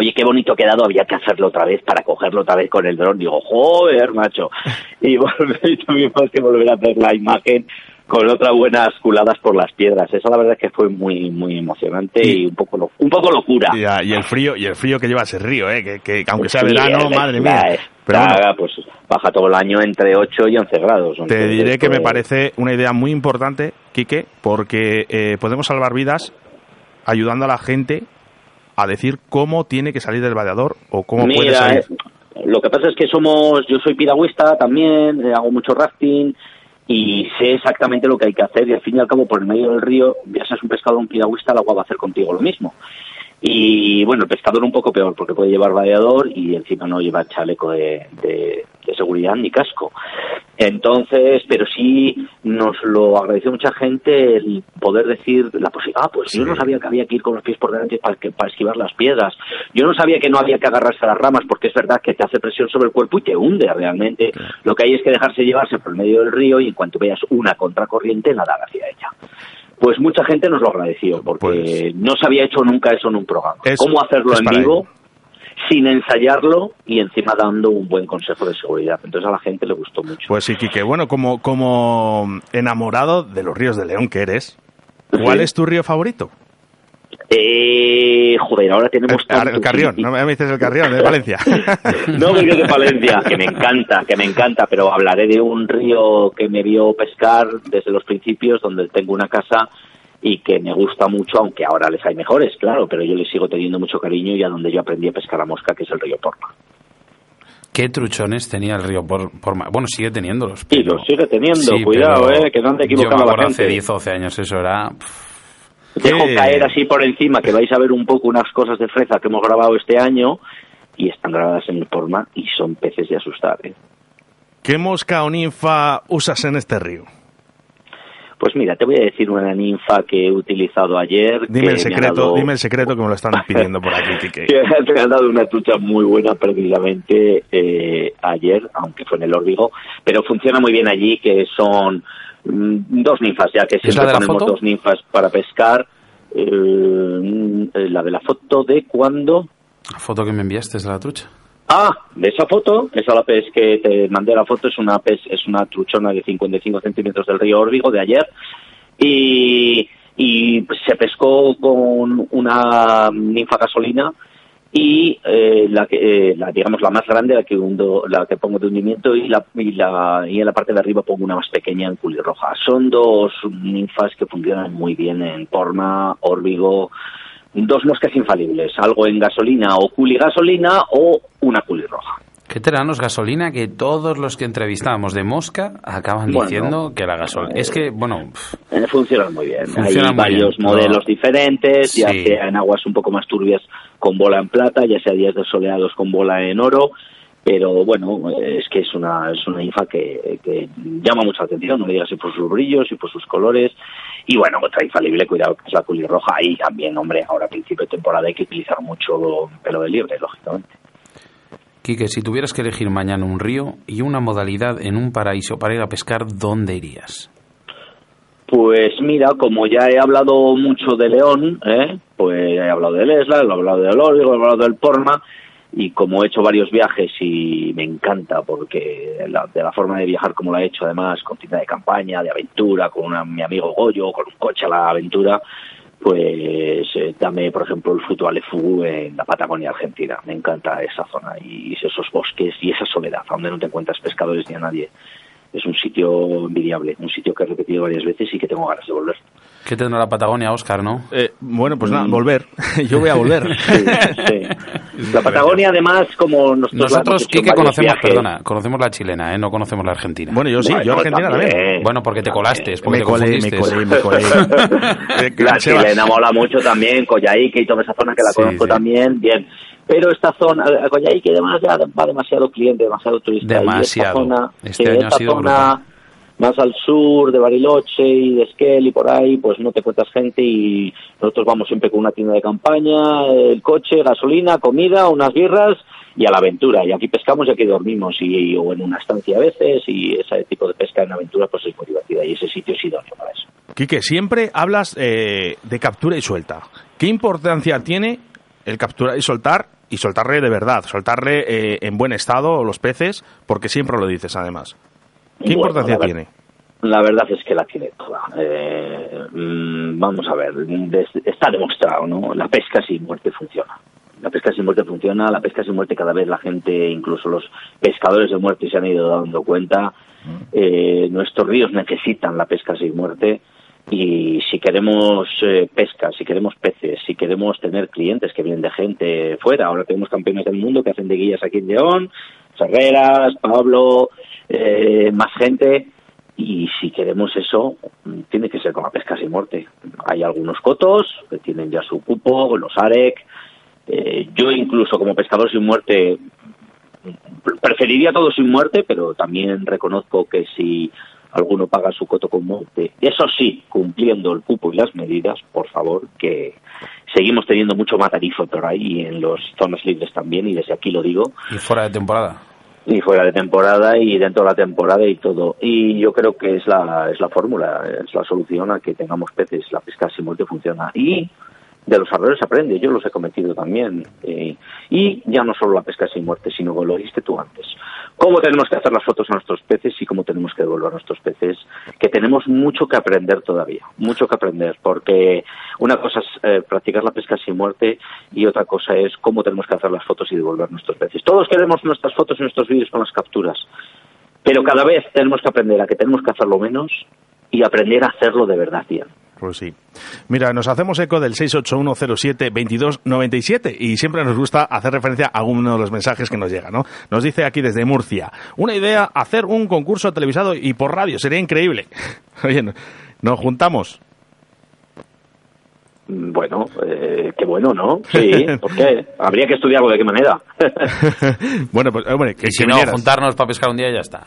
Oye, qué bonito ha quedado, había que hacerlo otra vez para cogerlo otra vez con el dron. Digo, joder, macho. Y, y tuvimos que volver a hacer la imagen con otras buenas culadas por las piedras. Eso la verdad es que fue muy muy emocionante y, Y- un poco lo- un poco locura. Y, ah, y el frío y el frío que lleva ese río, eh, que, que aunque sea Sí, verano, el- madre mía. Pero bueno, pues baja todo el año entre 8 y 11 grados. te diré que me parece una idea muy importante, Quique, porque eh, podemos salvar vidas ayudando a la gente a decir cómo tiene que salir del vadeador o cómo puede Mira, salir. eh, lo que pasa es que somos, yo soy piragüista también, eh, hago mucho rafting y sé exactamente lo que hay que hacer y al fin y al cabo por el medio del río, ya seas un pescador o un piragüista, el agua va a hacer contigo lo mismo. Y bueno, el pescador un poco peor porque puede llevar vadeador y encima no lleva chaleco de, de- de seguridad ni casco. Entonces, pero sí nos lo agradeció mucha gente el poder decir la posibilidad, ah, pues yo no sabía que había que ir con los pies por delante para, que- para esquivar las piedras. Yo no sabía que no había que agarrarse a las ramas porque es verdad que te hace presión sobre el cuerpo y te hunde realmente. Lo que hay es que dejarse llevarse por el medio del río y en cuanto veas una contracorriente, nadar hacia ella. Pues mucha gente nos lo agradeció porque Pues- no se había hecho nunca eso en un programa. Es- ¿Cómo hacerlo en vivo? sin ensayarlo y encima dando un buen consejo de seguridad. Entonces a la gente le gustó mucho. Pues sí, Quique, bueno, como, como enamorado de los ríos de León que eres, ¿cuál Sí. es tu río favorito? Eh, joder, ahora tenemos El. Carrión, no me dices el Carrión, de Valencia. No, es de Palencia, que me encanta, que me encanta, pero hablaré de un río que me vio pescar desde los principios, donde tengo una casa y que me gusta mucho, aunque ahora les hay mejores, claro, pero yo les sigo teniendo mucho cariño y a donde yo aprendí a pescar a mosca, que es el río Porma. ¿Qué truchones tenía el río por, Bueno, sigue teniéndolos. Y pero- lo sigue teniendo, Sí, cuidado, pero eh, que no ande Yo me la acuerdo hace gente. 10 o 12 años, eso era... pff, Dejo caer así por encima que vais a ver un poco unas cosas de freza que hemos grabado este año y están grabadas en el Porma y son peces de asustar, ¿eh? ¿Qué mosca o ninfa usas en este río? Pues mira, te voy a decir una ninfa que he utilizado ayer. Dime que el secreto, dado- dime el secreto que me lo están pidiendo por aquí, Quique. que me ha dado una trucha muy buena precisamente eh, ayer, aunque fue en el Órbigo, pero funciona muy bien allí, que son dos ninfas, ya que ¿Es la siempre ponemos dos ninfas para pescar. Eh, la de la foto de cuando... La foto que me enviaste es de la trucha. Ah, de esa foto, esa la pez que te mandé la foto es una pez, es una truchona de 55 centímetros del río Órbigo de ayer y, y se pescó con una ninfa gasolina y eh, la que eh, la digamos la más grande la que hundo, la que pongo de hundimiento y la, y la y en la parte de arriba pongo una más pequeña en culirroja son dos ninfas que funcionan muy bien en Porma, Órbigo dos moscas infalibles algo en gasolina o culigasolina o una culirroja ¿Qué teranos gasolina que todos los que entrevistábamos de mosca acaban Bueno, diciendo que la gasolina... Es que, bueno, Eh, funcionan muy bien. Funcionan Hay varios bien, modelos no. diferentes, ya Sí. sea en aguas un poco más turbias con bola en plata, ya sea días soleados con bola en oro. Pero bueno, es que es una, es una infa que, que llama mucha atención, no digas si por sus brillos y por sus colores. Y bueno, otra infalible, cuidado, que es la culirroja. Y también, hombre, ahora a principio de temporada hay que utilizar mucho pelo de liebre, lógicamente. Quique, si tuvieras que elegir mañana un río y una modalidad en un paraíso para ir a pescar, ¿dónde irías? Pues mira, como ya he hablado mucho de León, ¿eh? Pues he hablado del Esla, he hablado del Órbigo, he hablado del Porma, y como he hecho varios viajes y me encanta porque la- de la forma de viajar como la he hecho además con tienda de campaña, de aventura, con una- mi amigo Goyo, con un coche a la aventura, pues eh, dame por ejemplo el fruto Alefu en la Patagonia Argentina, me encanta esa zona y esos bosques y esa soledad, donde no te encuentras pescadores ni a nadie. Es un sitio envidiable, un sitio que he repetido varias veces y que tengo ganas de volver. ¿Qué tendrá la Patagonia, Oscar, no? Eh, bueno, pues nada, Mm. volver. Yo voy a volver. Sí, sí. La Patagonia, además, como nosotros, Nosotros, Quique, conocemos, viajes. perdona, conocemos la chilena, ¿eh? No conocemos la argentina. Bueno, yo sí, yo Bueno, Argentina también. Bueno, porque te colaste, porque Me te colé, me colé, me colé. Eh, La chilena mola mucho también, Coyhaique y toda esa zona que la Sí, conozco sí. también, bien. Pero esta zona, a Coyhaique además ya va demasiado cliente, demasiado turista. Demasiado. Y esta zona, Este año ha sido zona más al sur de Bariloche y de Esquel y por ahí, pues no te encuentras gente y nosotros vamos siempre con una tienda de campaña, el coche, gasolina, comida, unas birras y a la aventura. Y aquí pescamos y aquí dormimos y, o en una estancia a veces y ese tipo de pesca en aventura pues es muy divertida y ese sitio es idóneo para eso. Quique, siempre hablas eh, de captura y suelta. ¿Qué importancia tiene el capturar y soltar? Y soltarle de verdad, soltarle eh, en buen estado los peces, porque siempre lo dices además. ¿Qué Bueno, importancia la tiene? La verdad es que la tiene toda. Eh, mm, vamos a ver, des- está demostrado, ¿no? La pesca sin muerte funciona. La pesca sin muerte funciona, la pesca sin muerte cada vez la gente, incluso los pescadores de muerte se han ido dando cuenta. Eh, nuestros ríos necesitan la pesca sin muerte y si queremos eh, pesca, si queremos peces, si queremos tener clientes que vienen de gente fuera, ahora tenemos campeones del mundo que hacen de guías aquí en León, Ferreras, Pablo, eh, más gente, y si queremos eso, tiene que ser con la pesca sin muerte. Hay algunos cotos que tienen ya su cupo, los AREC. Eh, yo incluso como pescador sin muerte preferiría todo sin muerte, pero también reconozco que si alguno paga su coto con muerte, eso sí, cumpliendo el cupo y las medidas, por favor, que seguimos teniendo mucho matarizo por ahí y en las zonas libres también, y desde aquí lo digo, Y fuera de temporada. Y fuera de temporada y dentro de la temporada y todo. Y yo creo que es la, es la fórmula, es la solución a que tengamos peces. La pesca sin muerte funciona. Y de los errores aprende, yo los he cometido también. Eh, y ya no solo la pesca sin muerte, sino como lo dijiste tú antes. Cómo tenemos que hacer las fotos a nuestros peces y cómo tenemos que devolver a nuestros peces, que tenemos mucho que aprender todavía, mucho que aprender, porque una cosa es eh, practicar la pesca sin muerte y otra cosa es cómo tenemos que hacer las fotos y devolver nuestros peces. Todos queremos nuestras fotos y nuestros vídeos con las capturas, pero cada vez tenemos que aprender a que tenemos que hacerlo menos y aprender a hacerlo de verdad bien. Pues sí. Mira, nos hacemos eco del 681072297 y siempre nos gusta hacer referencia a alguno de los mensajes que nos llegan, ¿no? Nos dice aquí desde Murcia, una idea, hacer un concurso televisado y por radio, sería increíble. Oye, no- nos juntamos. Bueno, eh, qué bueno, ¿no? Sí, ¿por qué? Habría que estudiarlo de qué manera. bueno, pues hombre, que, Y si que no, vinieras. juntarnos para pescar un día y ya está.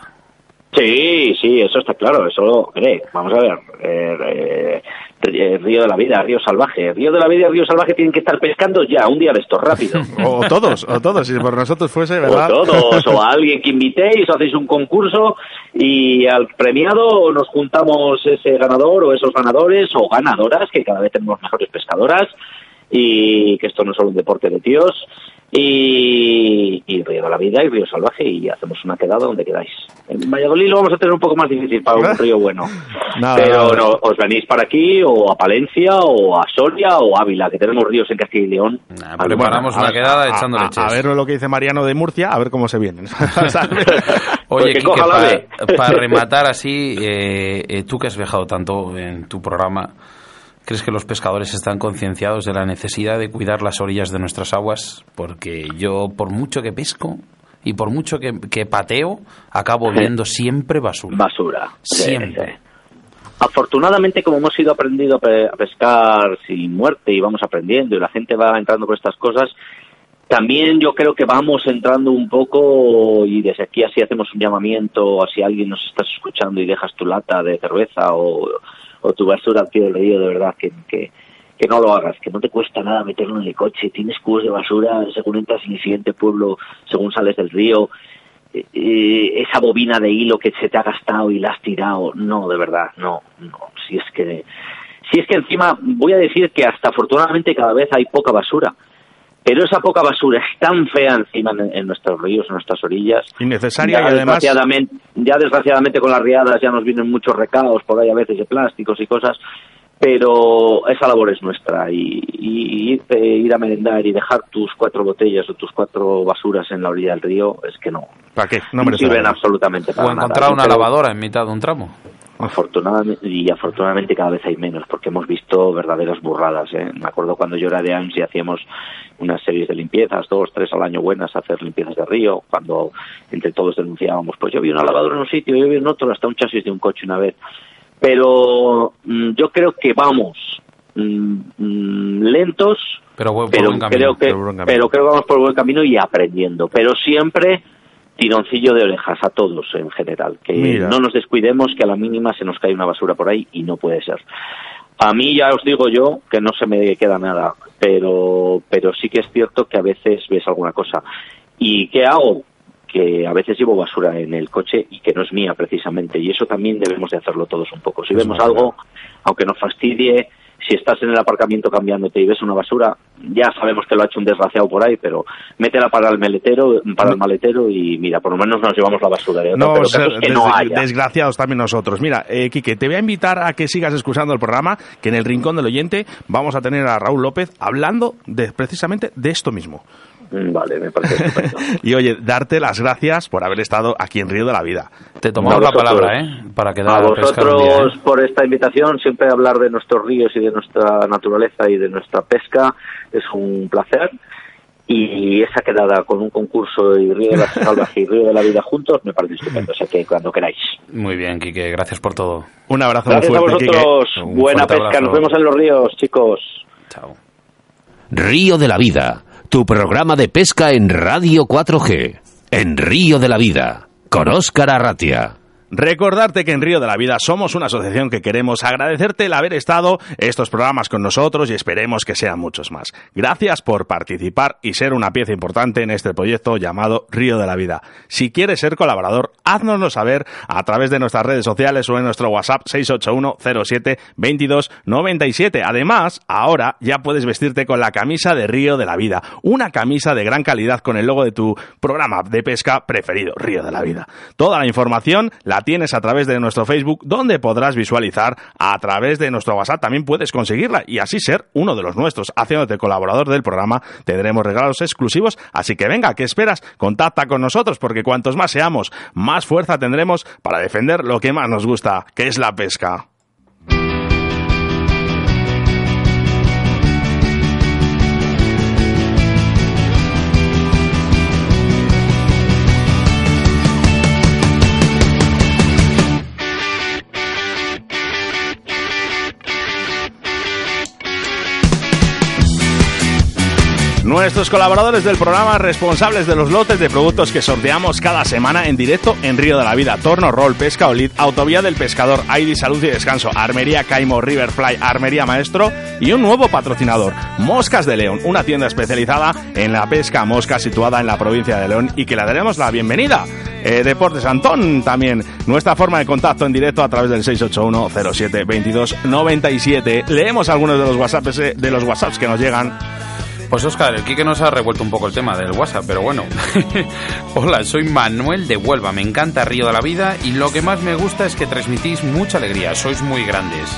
Sí, sí, eso está claro. Eso, hombre, vamos a ver. eh, eh, eh, río de la vida, río salvaje. Río de la vida y río salvaje tienen que estar pescando ya, un día de estos, rápido. O, o todos, o todos, si por nosotros fuese, O ¿verdad? todos, o a alguien que invitéis, o hacéis un concurso y al premiado nos juntamos ese ganador o esos ganadores o ganadoras, que cada vez tenemos mejores pescadoras y que esto no es solo un deporte de tíos. Y, y Río de la Vida y Río Salvaje y hacemos una quedada donde quedáis. En Valladolid lo vamos a tener un poco más difícil para un río bueno. Nada, Pero no, os venís para aquí o a Palencia o a Soria o Ávila, que tenemos ríos en Castilla y León. Nah, preparamos a una quedada a- echando a, leches. a ver lo que dice Mariano de Murcia, a ver cómo se vienen. Pues Oye, Quique, B. para rematar así, eh, eh, tú que has viajado tanto en tu programa, ¿crees que los pescadores están concienciados de la necesidad de cuidar las orillas de nuestras aguas? Porque yo, por mucho que pesco y por mucho que, que pateo, acabo viendo siempre basura. Basura. Siempre. sí. Afortunadamente, como hemos ido aprendiendo a pe- a pescar sin muerte y vamos aprendiendo y la gente va entrando con estas cosas, también yo creo que vamos entrando un poco y desde aquí así hacemos un llamamiento, si alguien nos estás escuchando y dejas tu lata de cerveza o, o tu basura al pie del río, de verdad que, que, que no lo hagas, que no te cuesta nada meterlo en el coche, tienes cubos de basura según entras en el siguiente pueblo, según sales del río, eh, eh, esa bobina de hilo que se te ha gastado y la has tirado, no, de verdad, no, no, si es que, si es que encima voy a decir que hasta afortunadamente cada vez hay poca basura, pero esa poca basura es tan fea encima en, en nuestros ríos, en nuestras orillas. Innecesaria ya y además... Desgraciadamente, ya desgraciadamente con las riadas ya nos vienen muchos recados por ahí a veces de plásticos y cosas, pero esa labor es nuestra y, y irte, ir a merendar y dejar tus cuatro botellas o tus cuatro basuras en la orilla del río es que no, ¿Para qué? No sirven absolutamente para O nada. encontrar una Pero- lavadora en mitad de un tramo. Afortunadamente, y afortunadamente cada vez hay menos, porque hemos visto verdaderas burradas. ¿eh? Me acuerdo cuando yo era de AMS y hacíamos unas series de limpiezas, dos, tres al año buenas, hacer limpiezas de río, cuando entre todos denunciábamos, pues yo vi una lavadora en un sitio, yo vi en otro, hasta un chasis de un coche una vez. Pero mm, yo creo que vamos mm, mm, lentos, Pero voy por pero buen camino. creo que pero creo que vamos por buen camino y aprendiendo pero siempre tironcillo de orejas a todos en general que Mira. no nos descuidemos que a la mínima se nos cae una basura por ahí y no puede ser a mí ya os digo yo que no se me queda nada pero pero sí que es cierto que a veces ves alguna cosa y qué hago que a veces llevo basura en el coche y que no es mía precisamente y eso también debemos de hacerlo todos un poco si Es vemos algo aunque nos fastidie si estás en el aparcamiento cambiándote y ves una basura, ya sabemos que lo ha hecho un desgraciado por ahí, pero métela para el maletero, para el maletero y mira, por lo menos nos llevamos la basura de otro, No, pero ser es que no des- haya. desgraciados también nosotros. Mira, eh, Quique, te voy a invitar a que sigas escuchando el programa, que en el Rincón del Oyente vamos a tener a Raúl López hablando de precisamente de esto mismo. Mm, Vale, me parece estupendo. Y oye, darte las gracias por haber estado aquí en Río de la Vida. Te tomamos A la vosotros. palabra, ¿eh? Para quedar A a un día, vosotros ¿eh? por esta invitación, siempre hablar de nuestros ríos y de nuestra naturaleza y de nuestra pesca es un placer. Y esa quedada con un concurso y Río de la Salvaje y Río de la Vida juntos me parece estupendo. O sea que cuando queráis. Muy bien, Quique, gracias por todo. Un abrazo Gracias a muy fuerte, vosotros. Quique. Buena pesca. abrazo. Nos vemos en los ríos, chicos. Chao. Río de la Vida, tu programa de pesca en Radio 4G. En Río de la Vida, con Óscar Arratia. Recordarte que en Río de la Vida somos una asociación que queremos agradecerte el haber estado estos programas con nosotros y esperemos que sean muchos más. Gracias por participar y ser una pieza importante en este proyecto llamado Río de la Vida. Si quieres ser colaborador, haznoslo saber a través de nuestras redes sociales o en nuestro WhatsApp 681 07 22 97. Además, ahora ya puedes vestirte con la camisa de Río de la Vida, una camisa de gran calidad con el logo de tu programa de pesca preferido, Río de la Vida. Toda la información la tienes a través de nuestro Facebook, donde podrás visualizar a través de nuestro WhatsApp. También puedes conseguirla y así ser uno de los nuestros. Haciéndote colaborador del programa, tendremos regalos exclusivos. Así que venga, ¿qué esperas? Contacta con nosotros, porque cuantos más seamos, más fuerza tendremos para defender lo que más nos gusta, que es la pesca. Nuestros colaboradores del programa responsables de los lotes de productos que sorteamos cada semana en directo en Río de la Vida, Torno, Roll, Pesca Olid, Autovía del Pescador, ID Salud y Descanso, Armería Caimo, Riverfly, Armería Maestro y un nuevo patrocinador, Moscas de León, una tienda especializada en la pesca mosca situada en la provincia de León y que le daremos la bienvenida. Eh, Deportes Antón también, nuestra forma de contacto en directo a través del 681 07 22 97. Leemos algunos de los WhatsApps, eh, de los WhatsApps que nos llegan. Pues Oscar, el Quique nos ha revuelto un poco el tema del WhatsApp, pero bueno. Hola, soy Manuel de Huelva, me encanta Río de la Vida y lo que más me gusta es que transmitís mucha alegría, sois muy grandes.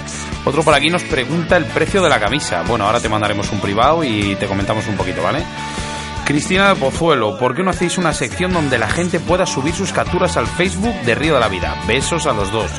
Otro por aquí nos pregunta el precio de la camisa. Bueno, ahora te mandaremos un privado y te comentamos un poquito, ¿vale? Cristina de Pozuelo, ¿por qué no hacéis una sección donde la gente pueda subir sus capturas al Facebook de Río de la Vida? Besos a los dos.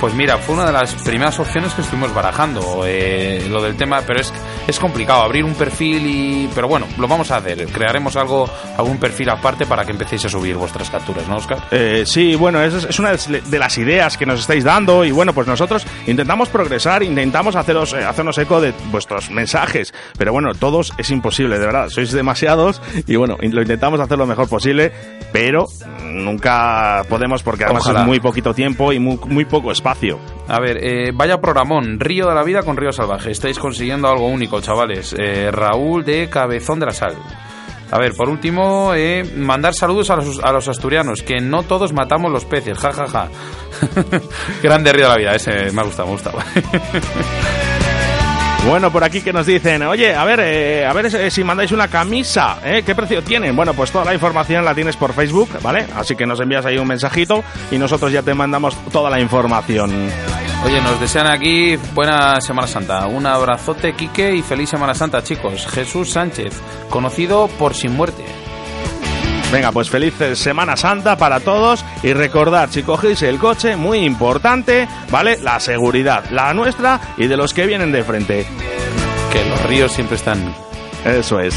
Pues mira, fue una de las primeras opciones que estuvimos barajando, eh, lo del tema, pero es, es complicado abrir un perfil y... Pero bueno, lo vamos a hacer, crearemos algo, algún perfil aparte para que empecéis a subir vuestras capturas, ¿no, Oscar? Eh, sí, bueno, es, es una de las ideas que nos estáis dando y bueno, pues nosotros intentamos progresar, intentamos haceros, eh, hacernos eco de vuestros mensajes, pero bueno, todos es imposible, de verdad, sois demasiados y bueno, lo intentamos hacer lo mejor posible, pero nunca podemos porque además Ojalá. es muy poquito tiempo y muy, muy poco espacio. A ver, eh, vaya programón, Río de la Vida con Río Salvaje. Estáis consiguiendo algo único, chavales. Eh, Raúl de Cabezón de la Sal. A ver, por último, eh, mandar saludos a los, asturianos, que no todos matamos los peces, ja, ja, ja. Grande Río de la Vida, ese me ha gustado, me ha. Bueno, por aquí que nos dicen, oye, a ver, eh, a ver eh, si mandáis una camisa, ¿eh? ¿qué precio tienen? Bueno, pues toda la información la tienes por Facebook, ¿vale? Así que nos envías ahí un mensajito y nosotros ya te mandamos toda la información. Oye, nos desean aquí buena Semana Santa. Un abrazote, Quique, y feliz Semana Santa, chicos. Jesús Sánchez, conocido por Sin Muerte. Venga, pues feliz Semana Santa para todos y recordad, si cogéis el coche, muy importante, ¿vale? La seguridad, la nuestra y de los que vienen de frente. Que los ríos siempre están Eso es.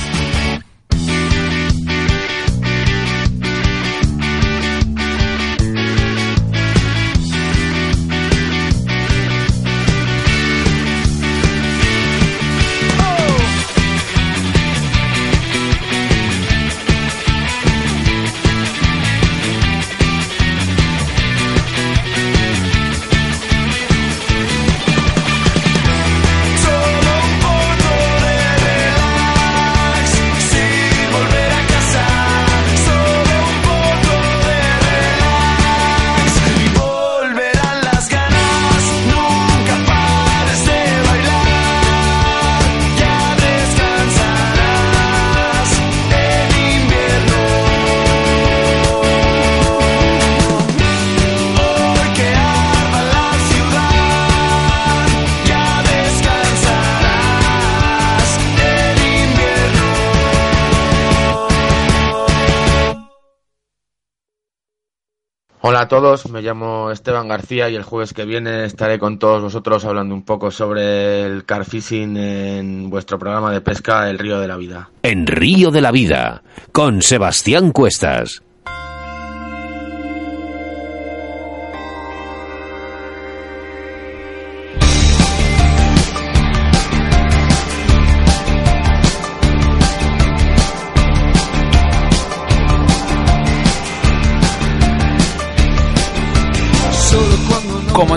Hola a todos, me llamo Esteban García y el jueves que viene estaré con todos vosotros hablando un poco sobre el car fishing en vuestro programa de pesca El Río de la Vida. En Río de la Vida, con Sebastián Cuestas.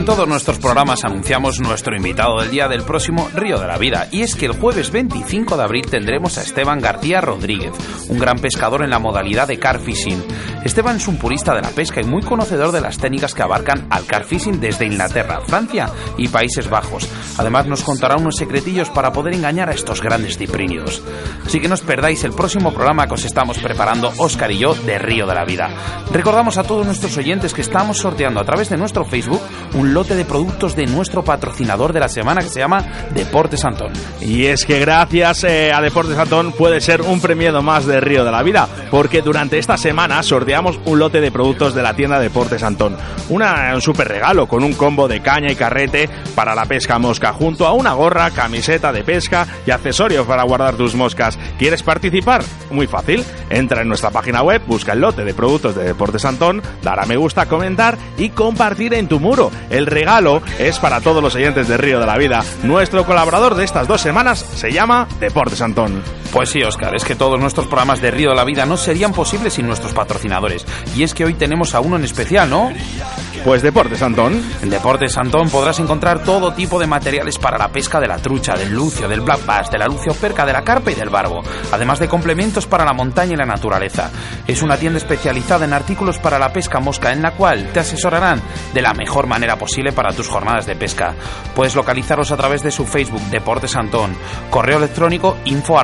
En todos nuestros programas anunciamos nuestro invitado del día del próximo Río de la Vida y es que el jueves 25 de abril tendremos a Esteban García Rodríguez, un gran pescador en la modalidad de car fishing. Esteban es un purista de la pesca y muy conocedor de las técnicas que abarcan al car fishing desde Inglaterra, Francia y Países Bajos. Además nos contará unos secretillos para poder engañar a estos grandes ciprinios. Así que no os perdáis el próximo programa que os estamos preparando Óscar y yo de Río de la Vida. Recordamos a todos nuestros oyentes que estamos sorteando a través de nuestro Facebook un lote de productos de nuestro patrocinador de la semana que se llama Deportes Antón. Y es que gracias eh, a Deportes Antón puede ser un premiado más de Río de la Vida, porque durante esta semana sorteamos un lote de productos de la tienda Deportes Antón. Un super regalo con un combo de caña y carrete para la pesca mosca, junto a una gorra, camiseta de pesca y accesorios para guardar tus moscas. ¿Quieres participar? Muy fácil. Entra en nuestra página web, busca el lote de productos de Deportes Antón, dar a me gusta, comentar y compartir en tu muro. El regalo es para todos los oyentes de Río de la Vida. Nuestro colaborador de estas dos semanas se llama Deportes Antón. Pues sí, Oscar, es que todos nuestros programas de Río de la Vida no serían posibles sin nuestros patrocinadores. Y es que hoy tenemos a uno en especial, ¿no? Pues Deportes Antón. En Deportes Antón podrás encontrar todo tipo de materiales para la pesca de la trucha, del lucio, del black bass, de la lucio perca, de la carpa y del barbo, además de complementos para la montaña y la naturaleza. Es una tienda especializada en artículos para la pesca mosca en la cual te asesorarán de la mejor manera posible para tus jornadas de pesca. Puedes localizarlos a través de su Facebook Deportes Antón, correo electrónico info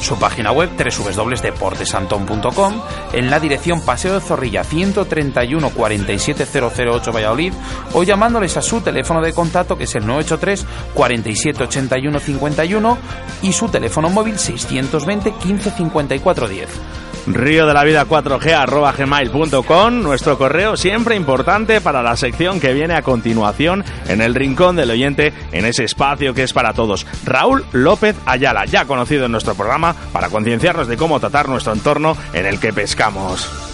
su página web www.deportesantón.com, en la dirección Paseo de Zorrilla 131 47008 Valladolid o llamándoles a su teléfono de contacto que es el 983 47 81 51 y su teléfono móvil 620 15 54 10. Río de la Vida 4G arroba gmail.com, nuestro correo siempre importante para la sección que viene a continuación en el rincón del oyente, en ese espacio que es para todos. Raúl López Ayala, ya conocido en nuestro programa, para concienciarnos de cómo tratar nuestro entorno en el que pescamos.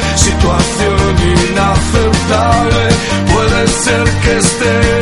Que esté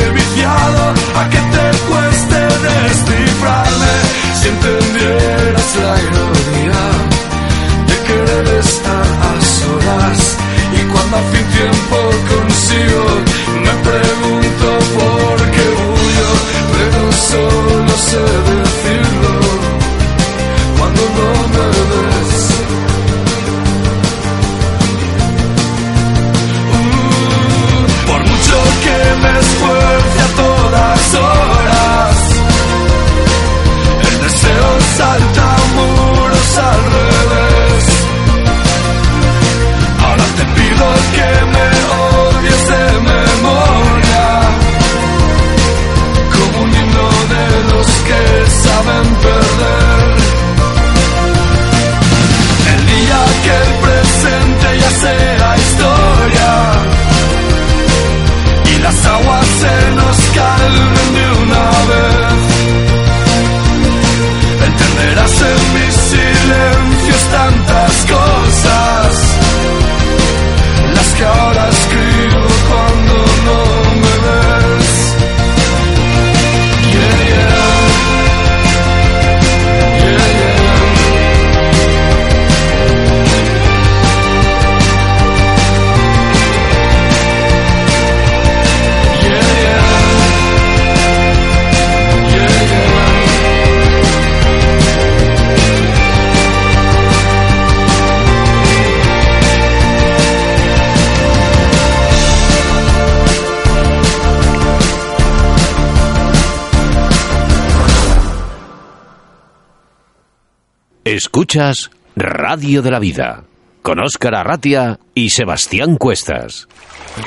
Escuchas Radio de la Vida con Óscar Arratia y Sebastián Cuestas.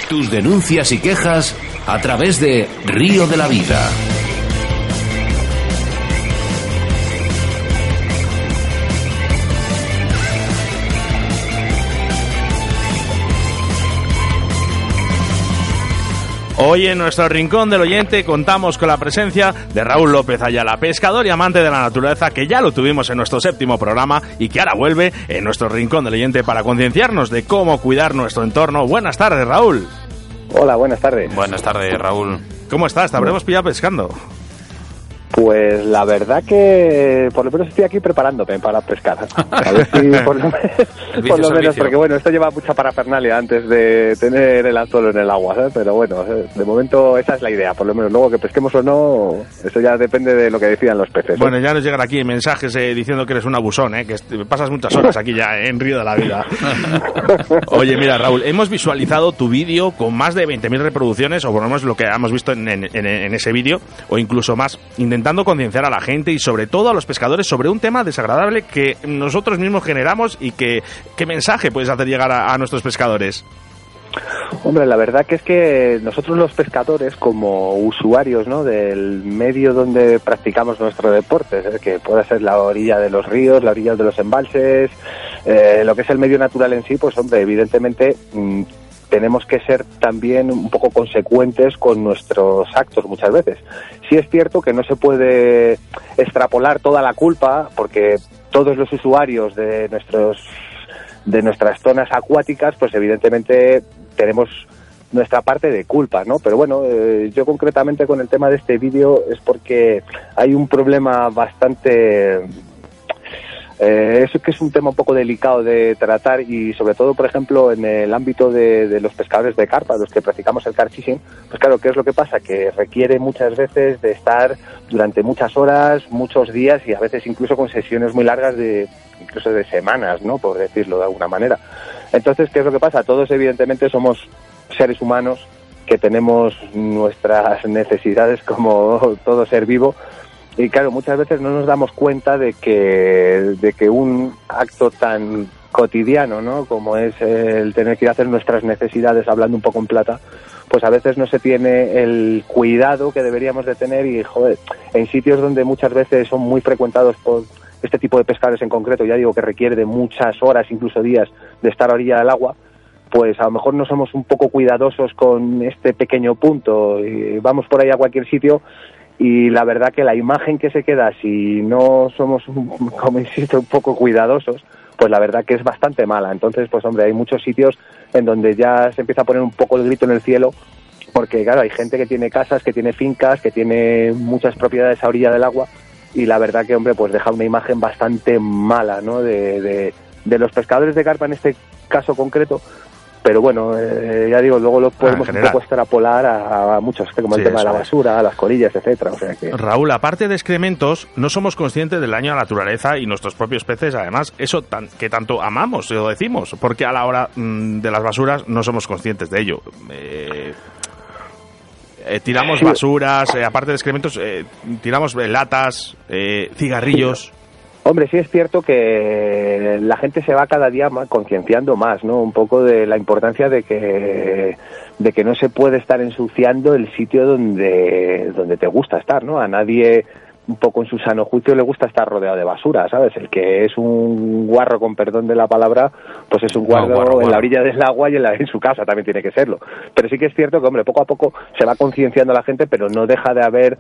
Tus denuncias y quejas a través de Río de la Vida. Hoy en nuestro rincón del oyente contamos con la presencia de Raúl López Ayala, pescador y amante de la naturaleza, que ya lo tuvimos en nuestro séptimo programa y que ahora vuelve en nuestro rincón del oyente para concienciarnos de cómo cuidar nuestro entorno. Buenas tardes, Raúl. Hola, buenas tardes. Buenas tardes, Raúl. ¿Cómo estás? Te habremos pillado pescando. Pues la verdad que por lo menos estoy aquí preparándome para pescar. A ver si por lo, menos, por lo menos, porque bueno, esto lleva mucha parafernalia antes de tener el anzuelo en el agua, ¿sabes? Pero bueno, eh, de momento esa es la idea, por lo menos. Luego que pesquemos o no, eso ya depende de lo que decidan los peces. ¿eh? Bueno, ya nos llegan aquí mensajes eh, diciendo que eres un abusón, eh, que pasas muchas horas aquí ya en Río de la Vida. Oye, mira, Raúl, hemos visualizado tu vídeo con más de 20.000 reproducciones, o por lo menos lo que hemos visto en, en- en- en ese vídeo, o incluso más, intentando concienciar a la gente y sobre todo a los pescadores sobre un tema desagradable que nosotros mismos generamos y que qué mensaje puedes hacer llegar a, nuestros pescadores. Hombre, la verdad que es que nosotros los pescadores, como usuarios ¿no? del medio donde practicamos nuestro deporte, que puede ser la orilla de los ríos, la orilla de los embalses, eh, lo que es el medio natural en sí, pues hombre, evidentemente mm, tenemos que ser también un poco consecuentes con nuestros actos muchas veces. Sí es cierto que no se puede extrapolar toda la culpa, porque todos los usuarios de nuestros de nuestras zonas acuáticas, pues evidentemente tenemos nuestra parte de culpa, ¿no? Pero bueno, eh, yo concretamente con el tema de este vídeo es porque hay un problema bastante eh, eso que es un tema un poco delicado de tratar y sobre todo, por ejemplo, en el ámbito de, los pescadores de carpa, los que practicamos el carp fishing, pues claro, ¿qué es lo que pasa? Que requiere muchas veces de estar durante muchas horas, muchos días y a veces incluso con sesiones muy largas de incluso de semanas, ¿no? Por decirlo de alguna manera. Entonces, ¿qué es lo que pasa? Todos evidentemente somos seres humanos que tenemos nuestras necesidades como todo ser vivo y claro, muchas veces no nos damos cuenta de que, de que un acto tan cotidiano, ¿no? Como es el tener que hacer nuestras necesidades hablando un poco en plata, pues a veces no se tiene el cuidado que deberíamos de tener y, joder, en sitios donde muchas veces son muy frecuentados por este tipo de pescadores en concreto, ya digo que requiere de muchas horas, incluso días, de estar a orilla del agua, pues a lo mejor no somos un poco cuidadosos con este pequeño punto y vamos por ahí a cualquier sitio y la verdad que la imagen que se queda si no somos, como insisto, un poco cuidadosos, pues la verdad que es bastante mala. Entonces, pues hombre, hay muchos sitios en donde ya se empieza a poner un poco el grito en el cielo porque claro, hay gente que tiene casas, que tiene fincas, que tiene muchas propiedades a orilla del agua y la verdad que, hombre, pues deja una imagen bastante mala, ¿no? De, de, de los pescadores de carpa en este caso concreto, pero bueno, eh, ya digo, luego lo podemos un poco extrapolar a, a muchos, como el tema de la basura, a las colillas, etcétera, o sea que... Raúl, aparte de excrementos, no somos conscientes del daño a la naturaleza y nuestros propios peces, además, eso tan, que tanto amamos, lo decimos, porque a la hora mm, de las basuras no somos conscientes de ello. Eh, eh, tiramos Sí. basuras, eh, aparte de excrementos, eh, tiramos eh, latas, eh, cigarrillos. Hombre, sí es cierto que la gente se va cada día más concienciando más, ¿no? Un poco de la importancia de que de que no se puede estar ensuciando el sitio donde donde te gusta estar, ¿no? A nadie un poco en su sano juicio le gusta estar rodeado de basura, ¿sabes? El que es un guarro, con perdón de la palabra, pues es un guarro, guarro, en la orilla del agua y en, la- en su casa también tiene que serlo. Pero sí que es cierto que, hombre, poco a poco se va concienciando la gente, pero no deja de haber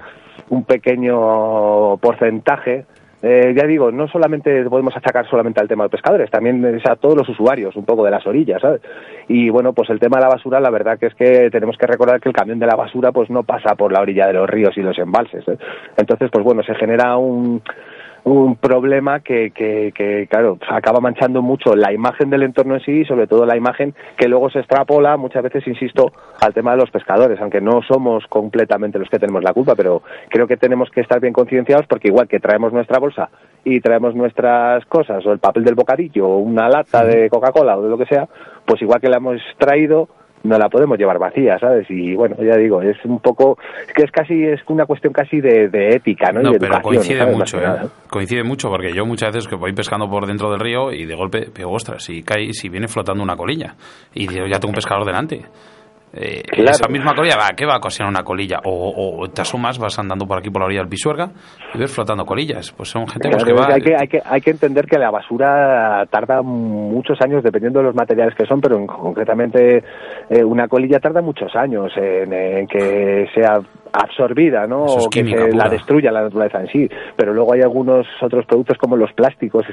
un pequeño porcentaje eh, ya digo, no solamente podemos achacar solamente al tema de pescadores, también a todos los usuarios, un poco de las orillas, ¿sabes? Y bueno, pues el tema de la basura, la verdad que es que tenemos que recordar que el camión de la basura pues no pasa por la orilla de los ríos y los embalses. ¿eh? Entonces, pues bueno, se genera un, un problema que, que, que, claro, acaba manchando mucho la imagen del entorno en sí y sobre todo la imagen que luego se extrapola, muchas veces, insisto, al tema de los pescadores, aunque no somos completamente los que tenemos la culpa, pero creo que tenemos que estar bien concienciados porque igual que traemos nuestra bolsa y traemos nuestras cosas, o el papel del bocadillo, o una lata de Coca-Cola o de lo que sea, pues igual que la hemos traído, no la podemos llevar vacía, ¿sabes? Y bueno, ya digo, es un poco, es que es casi, es una cuestión casi de, de ética, ¿no? y No, de pero educación, coincide mucho, ¿eh? Coincide mucho porque yo muchas veces que voy pescando por dentro del río y de golpe pego, ostras, si cae, si viene flotando una colilla y ya tengo un pescador delante. Eh, Claro. Esa misma colilla, va, ¿qué va a ocasionar una colilla? O, o te asomas, vas andando por aquí por la orilla del Pisuerga y ves flotando colillas. Pues son gente pues, Claro, que es va... que hay, que, hay, que, hay que entender que la basura tarda muchos años dependiendo de los materiales que son, pero en- concretamente eh, una colilla tarda muchos años en, en que sea absorbida, ¿no? Es o que se la destruya la naturaleza en sí. Pero luego hay algunos otros productos como los plásticos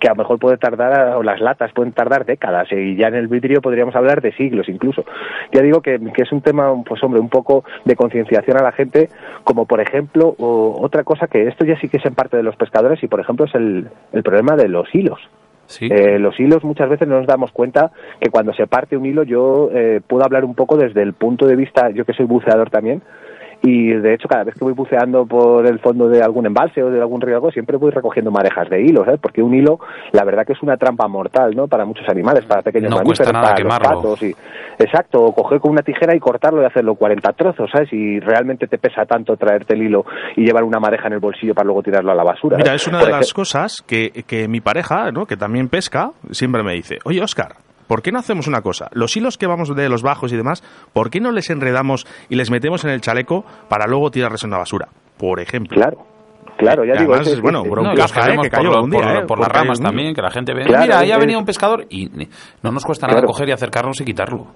que a lo mejor puede tardar, o las latas pueden tardar décadas, y ya en el vidrio podríamos hablar de siglos incluso. Ya digo que, que es un tema, pues hombre, un poco de concienciación a la gente, como por ejemplo, o- otra cosa que esto ya sí que es en parte de los pescadores, y por ejemplo es el, el problema de los hilos. Sí. Eh, los hilos muchas veces no nos damos cuenta que cuando se parte un hilo yo eh, puedo hablar un poco desde el punto de vista, yo que soy buceador también, y de hecho cada vez que voy buceando por el fondo de algún embalse o de algún río algo, siempre voy recogiendo marejas de hilos, ¿eh? porque un hilo la verdad que es una trampa mortal ¿no? para muchos animales, para pequeños No mamíferos, para los patos. Y, exacto, o coger con una tijera y cortarlo y hacerlo 40 trozos, ¿sabes? Y realmente te pesa tanto traerte el hilo y llevar una mareja en el bolsillo para luego tirarlo a la basura. Mira, es una Por de las cosas que, que mi pareja, ¿no? que también pesca, siempre me dice, oye, Oscar, ¿por qué no hacemos una cosa? Los hilos que vamos de los bajos y demás, ¿por qué no les enredamos y les metemos en el chaleco para luego tirarles en la basura? Por ejemplo. Claro. Claro, ya Y digo, además es- bueno, No, que ¿eh? por, cayó algún día, por- ¿eh? por las ramas también, que la gente ve, Claro, mira, ahí ha venido un pescador y no nos cuesta nada Claro. coger y acercarnos y quitarlo.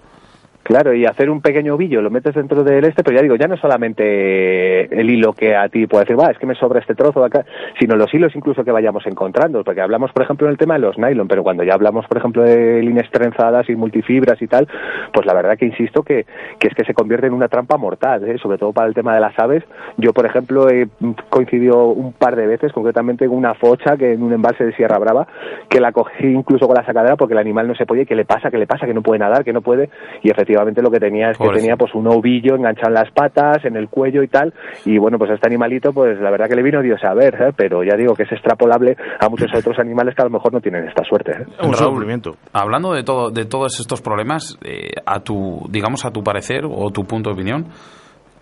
Claro, y hacer un pequeño ovillo, lo metes dentro del este, pero ya digo, ya no es solamente el hilo que a ti puede decir, va, es que me sobra este trozo de acá, sino los hilos incluso que vayamos encontrando, porque hablamos, por ejemplo, del tema de los nylon, pero cuando ya hablamos, por ejemplo, de líneas trenzadas y multifibras y tal, pues la verdad que insisto que, que es que se convierte en una trampa mortal, ¿eh? sobre todo para el tema de las aves. Yo, por ejemplo, he coincidido un par de veces, concretamente con una focha que en un embalse de Sierra Brava, que la cogí incluso con la sacadera porque el animal no se podía, y ¿qué le pasa? ¿Qué le pasa? Que no puede nadar, que no puede, y efectivamente lo que tenía es que tenía pues un ovillo enganchado en las patas, en el cuello y tal, y bueno, pues a este animalito, pues la verdad que le vino Dios a ver, ¿eh? pero ya digo que es extrapolable a muchos otros animales que a lo mejor no tienen esta suerte. ¿eh? Un Raúl, sufrimiento. Hablando de todo, de todos estos problemas, eh, a tu, digamos a tu parecer o tu punto de opinión,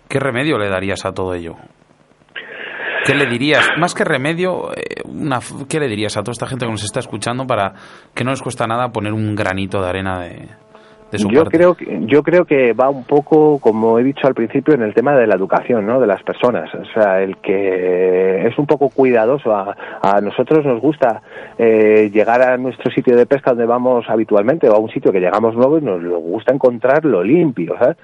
¿qué remedio le darías a todo ello? ¿Qué le dirías? Más que remedio, eh, una, ¿qué le dirías a toda esta gente que nos está escuchando para que no les cuesta nada poner un granito de arena de, de su yo parte. creo que yo creo que va un poco como he dicho al principio en el tema de la educación no de las personas o sea el que es un poco cuidadoso a, a nosotros nos gusta eh, llegar a nuestro sitio de pesca donde vamos habitualmente o a un sitio que llegamos nuevo y nos gusta encontrarlo limpio ¿sabes?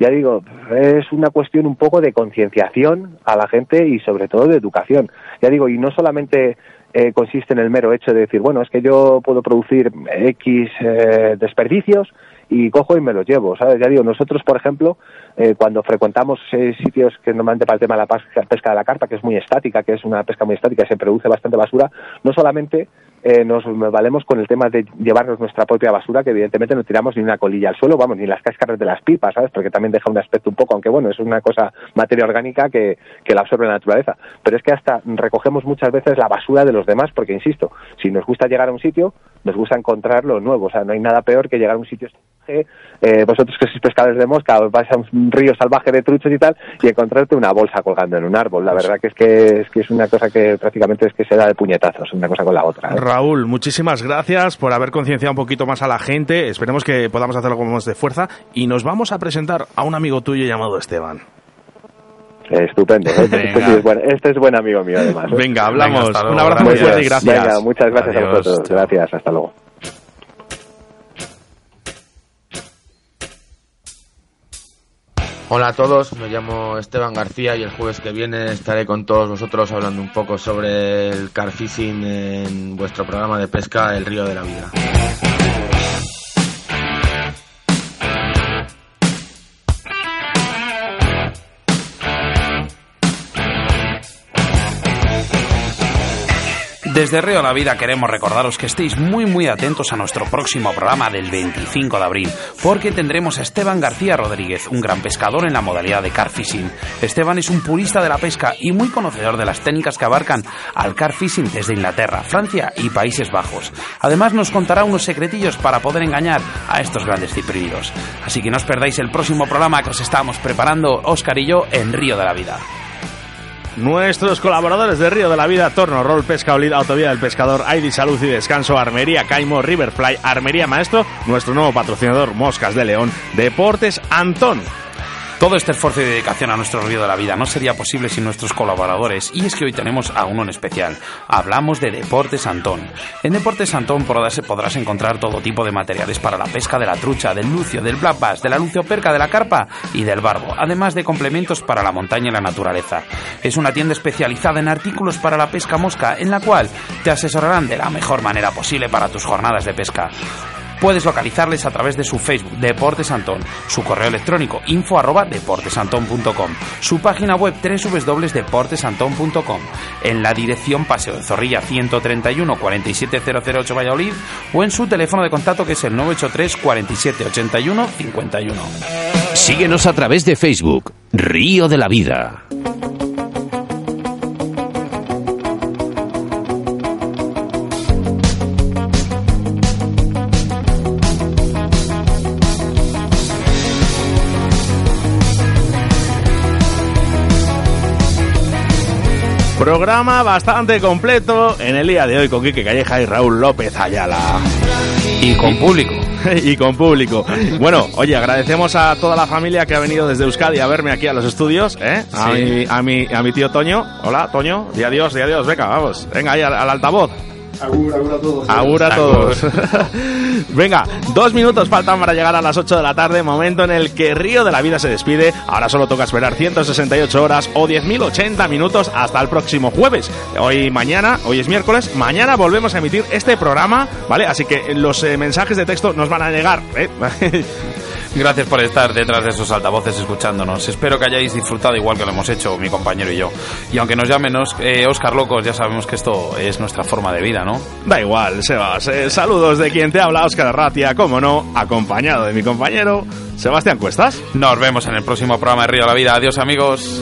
ya digo, es una cuestión un poco de concienciación a la gente y sobre todo de educación. Ya digo, y no solamente eh, consiste en el mero hecho de decir, bueno, es que yo puedo producir X eh, desperdicios y cojo y me los llevo, ¿sabes? Ya digo, nosotros, por ejemplo, eh, cuando frecuentamos eh, sitios que normalmente para el tema de la pesca, de la carpa, que es muy estática, que es una pesca muy estática, se produce bastante basura, no solamente eh, nos valemos con el tema de llevarnos nuestra propia basura, que evidentemente no tiramos ni una colilla al suelo, vamos, ni las cáscaras de las pipas, ¿sabes? Porque también deja un aspecto un poco, aunque bueno, es una cosa, materia orgánica que, que la absorbe la naturaleza. Pero es que hasta recogemos muchas veces la basura de los demás, porque insisto, si nos gusta llegar a un sitio, nos gusta encontrar lo nuevo. O sea, no hay nada peor que llegar a un sitio eh, vosotros que sois pescadores de mosca, os vais a un río salvaje de truchos y tal, y encontrarte una bolsa colgando en un árbol. La verdad que es que es, que es una cosa que prácticamente es que se da de puñetazos, una cosa con la otra. ¿eh? Raúl, muchísimas gracias por haber concienciado un poquito más a la gente. Esperemos que podamos hacer algo más de fuerza. Y nos vamos a presentar a un amigo tuyo llamado Esteban. Estupendo. Este, sí es buen, este, es buen, amigo mío, además. Venga, hablamos. Venga, un abrazo muy fuerte y gracias. Venga, muchas gracias Adiós. a vosotros. Gracias, hasta luego. Hola a todos, me llamo Esteban García y el jueves que viene estaré con todos vosotros hablando un poco sobre el car fishing en vuestro programa de pesca El Río de la Vida. Desde Río La Vida queremos recordaros que estéis muy muy atentos a nuestro próximo programa del 25 de abril, porque tendremos a Esteban García Rodríguez, un gran pescador en la modalidad de car fishing. Esteban es un purista de la pesca y muy conocedor de las técnicas que abarcan al car fishing desde Inglaterra, Francia y Países Bajos. Además nos contará unos secretillos para poder engañar a estos grandes ciprínidos. Así que no os perdáis el próximo programa que os estamos preparando Óscar y yo en Río de la Vida. Nuestros colaboradores de Río de la Vida, Torno, Rol, Pesca Olida, Autovía del Pescador, ID Salud y Descanso, Armería Caimo, Riverfly, Armería Maestro, nuestro nuevo patrocinador Moscas de León, Deportes Antón. Todo este esfuerzo y dedicación a nuestro río de la vida no sería posible sin nuestros colaboradores y es que hoy tenemos a uno en especial. Hablamos de Deportes Antón. En Deportes Antón podrás encontrar todo tipo de materiales para la pesca de la trucha, del lucio, del black de la lucioperca, de la carpa y del barbo, además de complementos para la montaña y la naturaleza. Es una tienda especializada en artículos para la pesca mosca en la cual te asesorarán de la mejor manera posible para tus jornadas de pesca. Puedes localizarles a través de su Facebook, Deportes Antón, su correo electrónico info arroba deportesantón.com, su página web www.deportesantón.com, en la dirección Paseo de Zorrilla 131 47008 Valladolid o en su teléfono de contacto que es el 983 47 81 51. Síguenos a través de Facebook, Río de la Vida. Programa bastante completo en el día de hoy con Quique Calleja y Raúl López Ayala. Y con público. y con público. Bueno, oye, agradecemos a toda la familia que ha venido desde Euskadi a verme aquí a los estudios, ¿eh? A, Sí. mi, a, mi, a mi tío Toño. Hola, Toño. Di adiós, di adiós. Venga, vamos. Venga, ahí al, al altavoz. Agur, agur a todos. Agur a todos. Venga, dos minutos faltan para llegar a las 8 de la tarde, momento en el que Río de la Vida se despide. Ahora solo toca esperar 168 horas o 10.080 minutos hasta el próximo jueves. Hoy mañana, hoy es miércoles, mañana volvemos a emitir este programa, ¿vale? Así que los eh, mensajes de texto nos van a llegar, ¿eh? Gracias por estar detrás de esos altavoces escuchándonos. Espero que hayáis disfrutado igual que lo hemos hecho mi compañero y yo. Y aunque nos llamen eh, Oscar Locos, ya sabemos que esto es nuestra forma de vida, ¿no? Da igual, Sebas. Eh, saludos de quien te habla, Óscar Arratia, como no, acompañado de mi compañero Sebastián Cuestas. Nos vemos en el próximo programa de Río de la Vida. Adiós, amigos.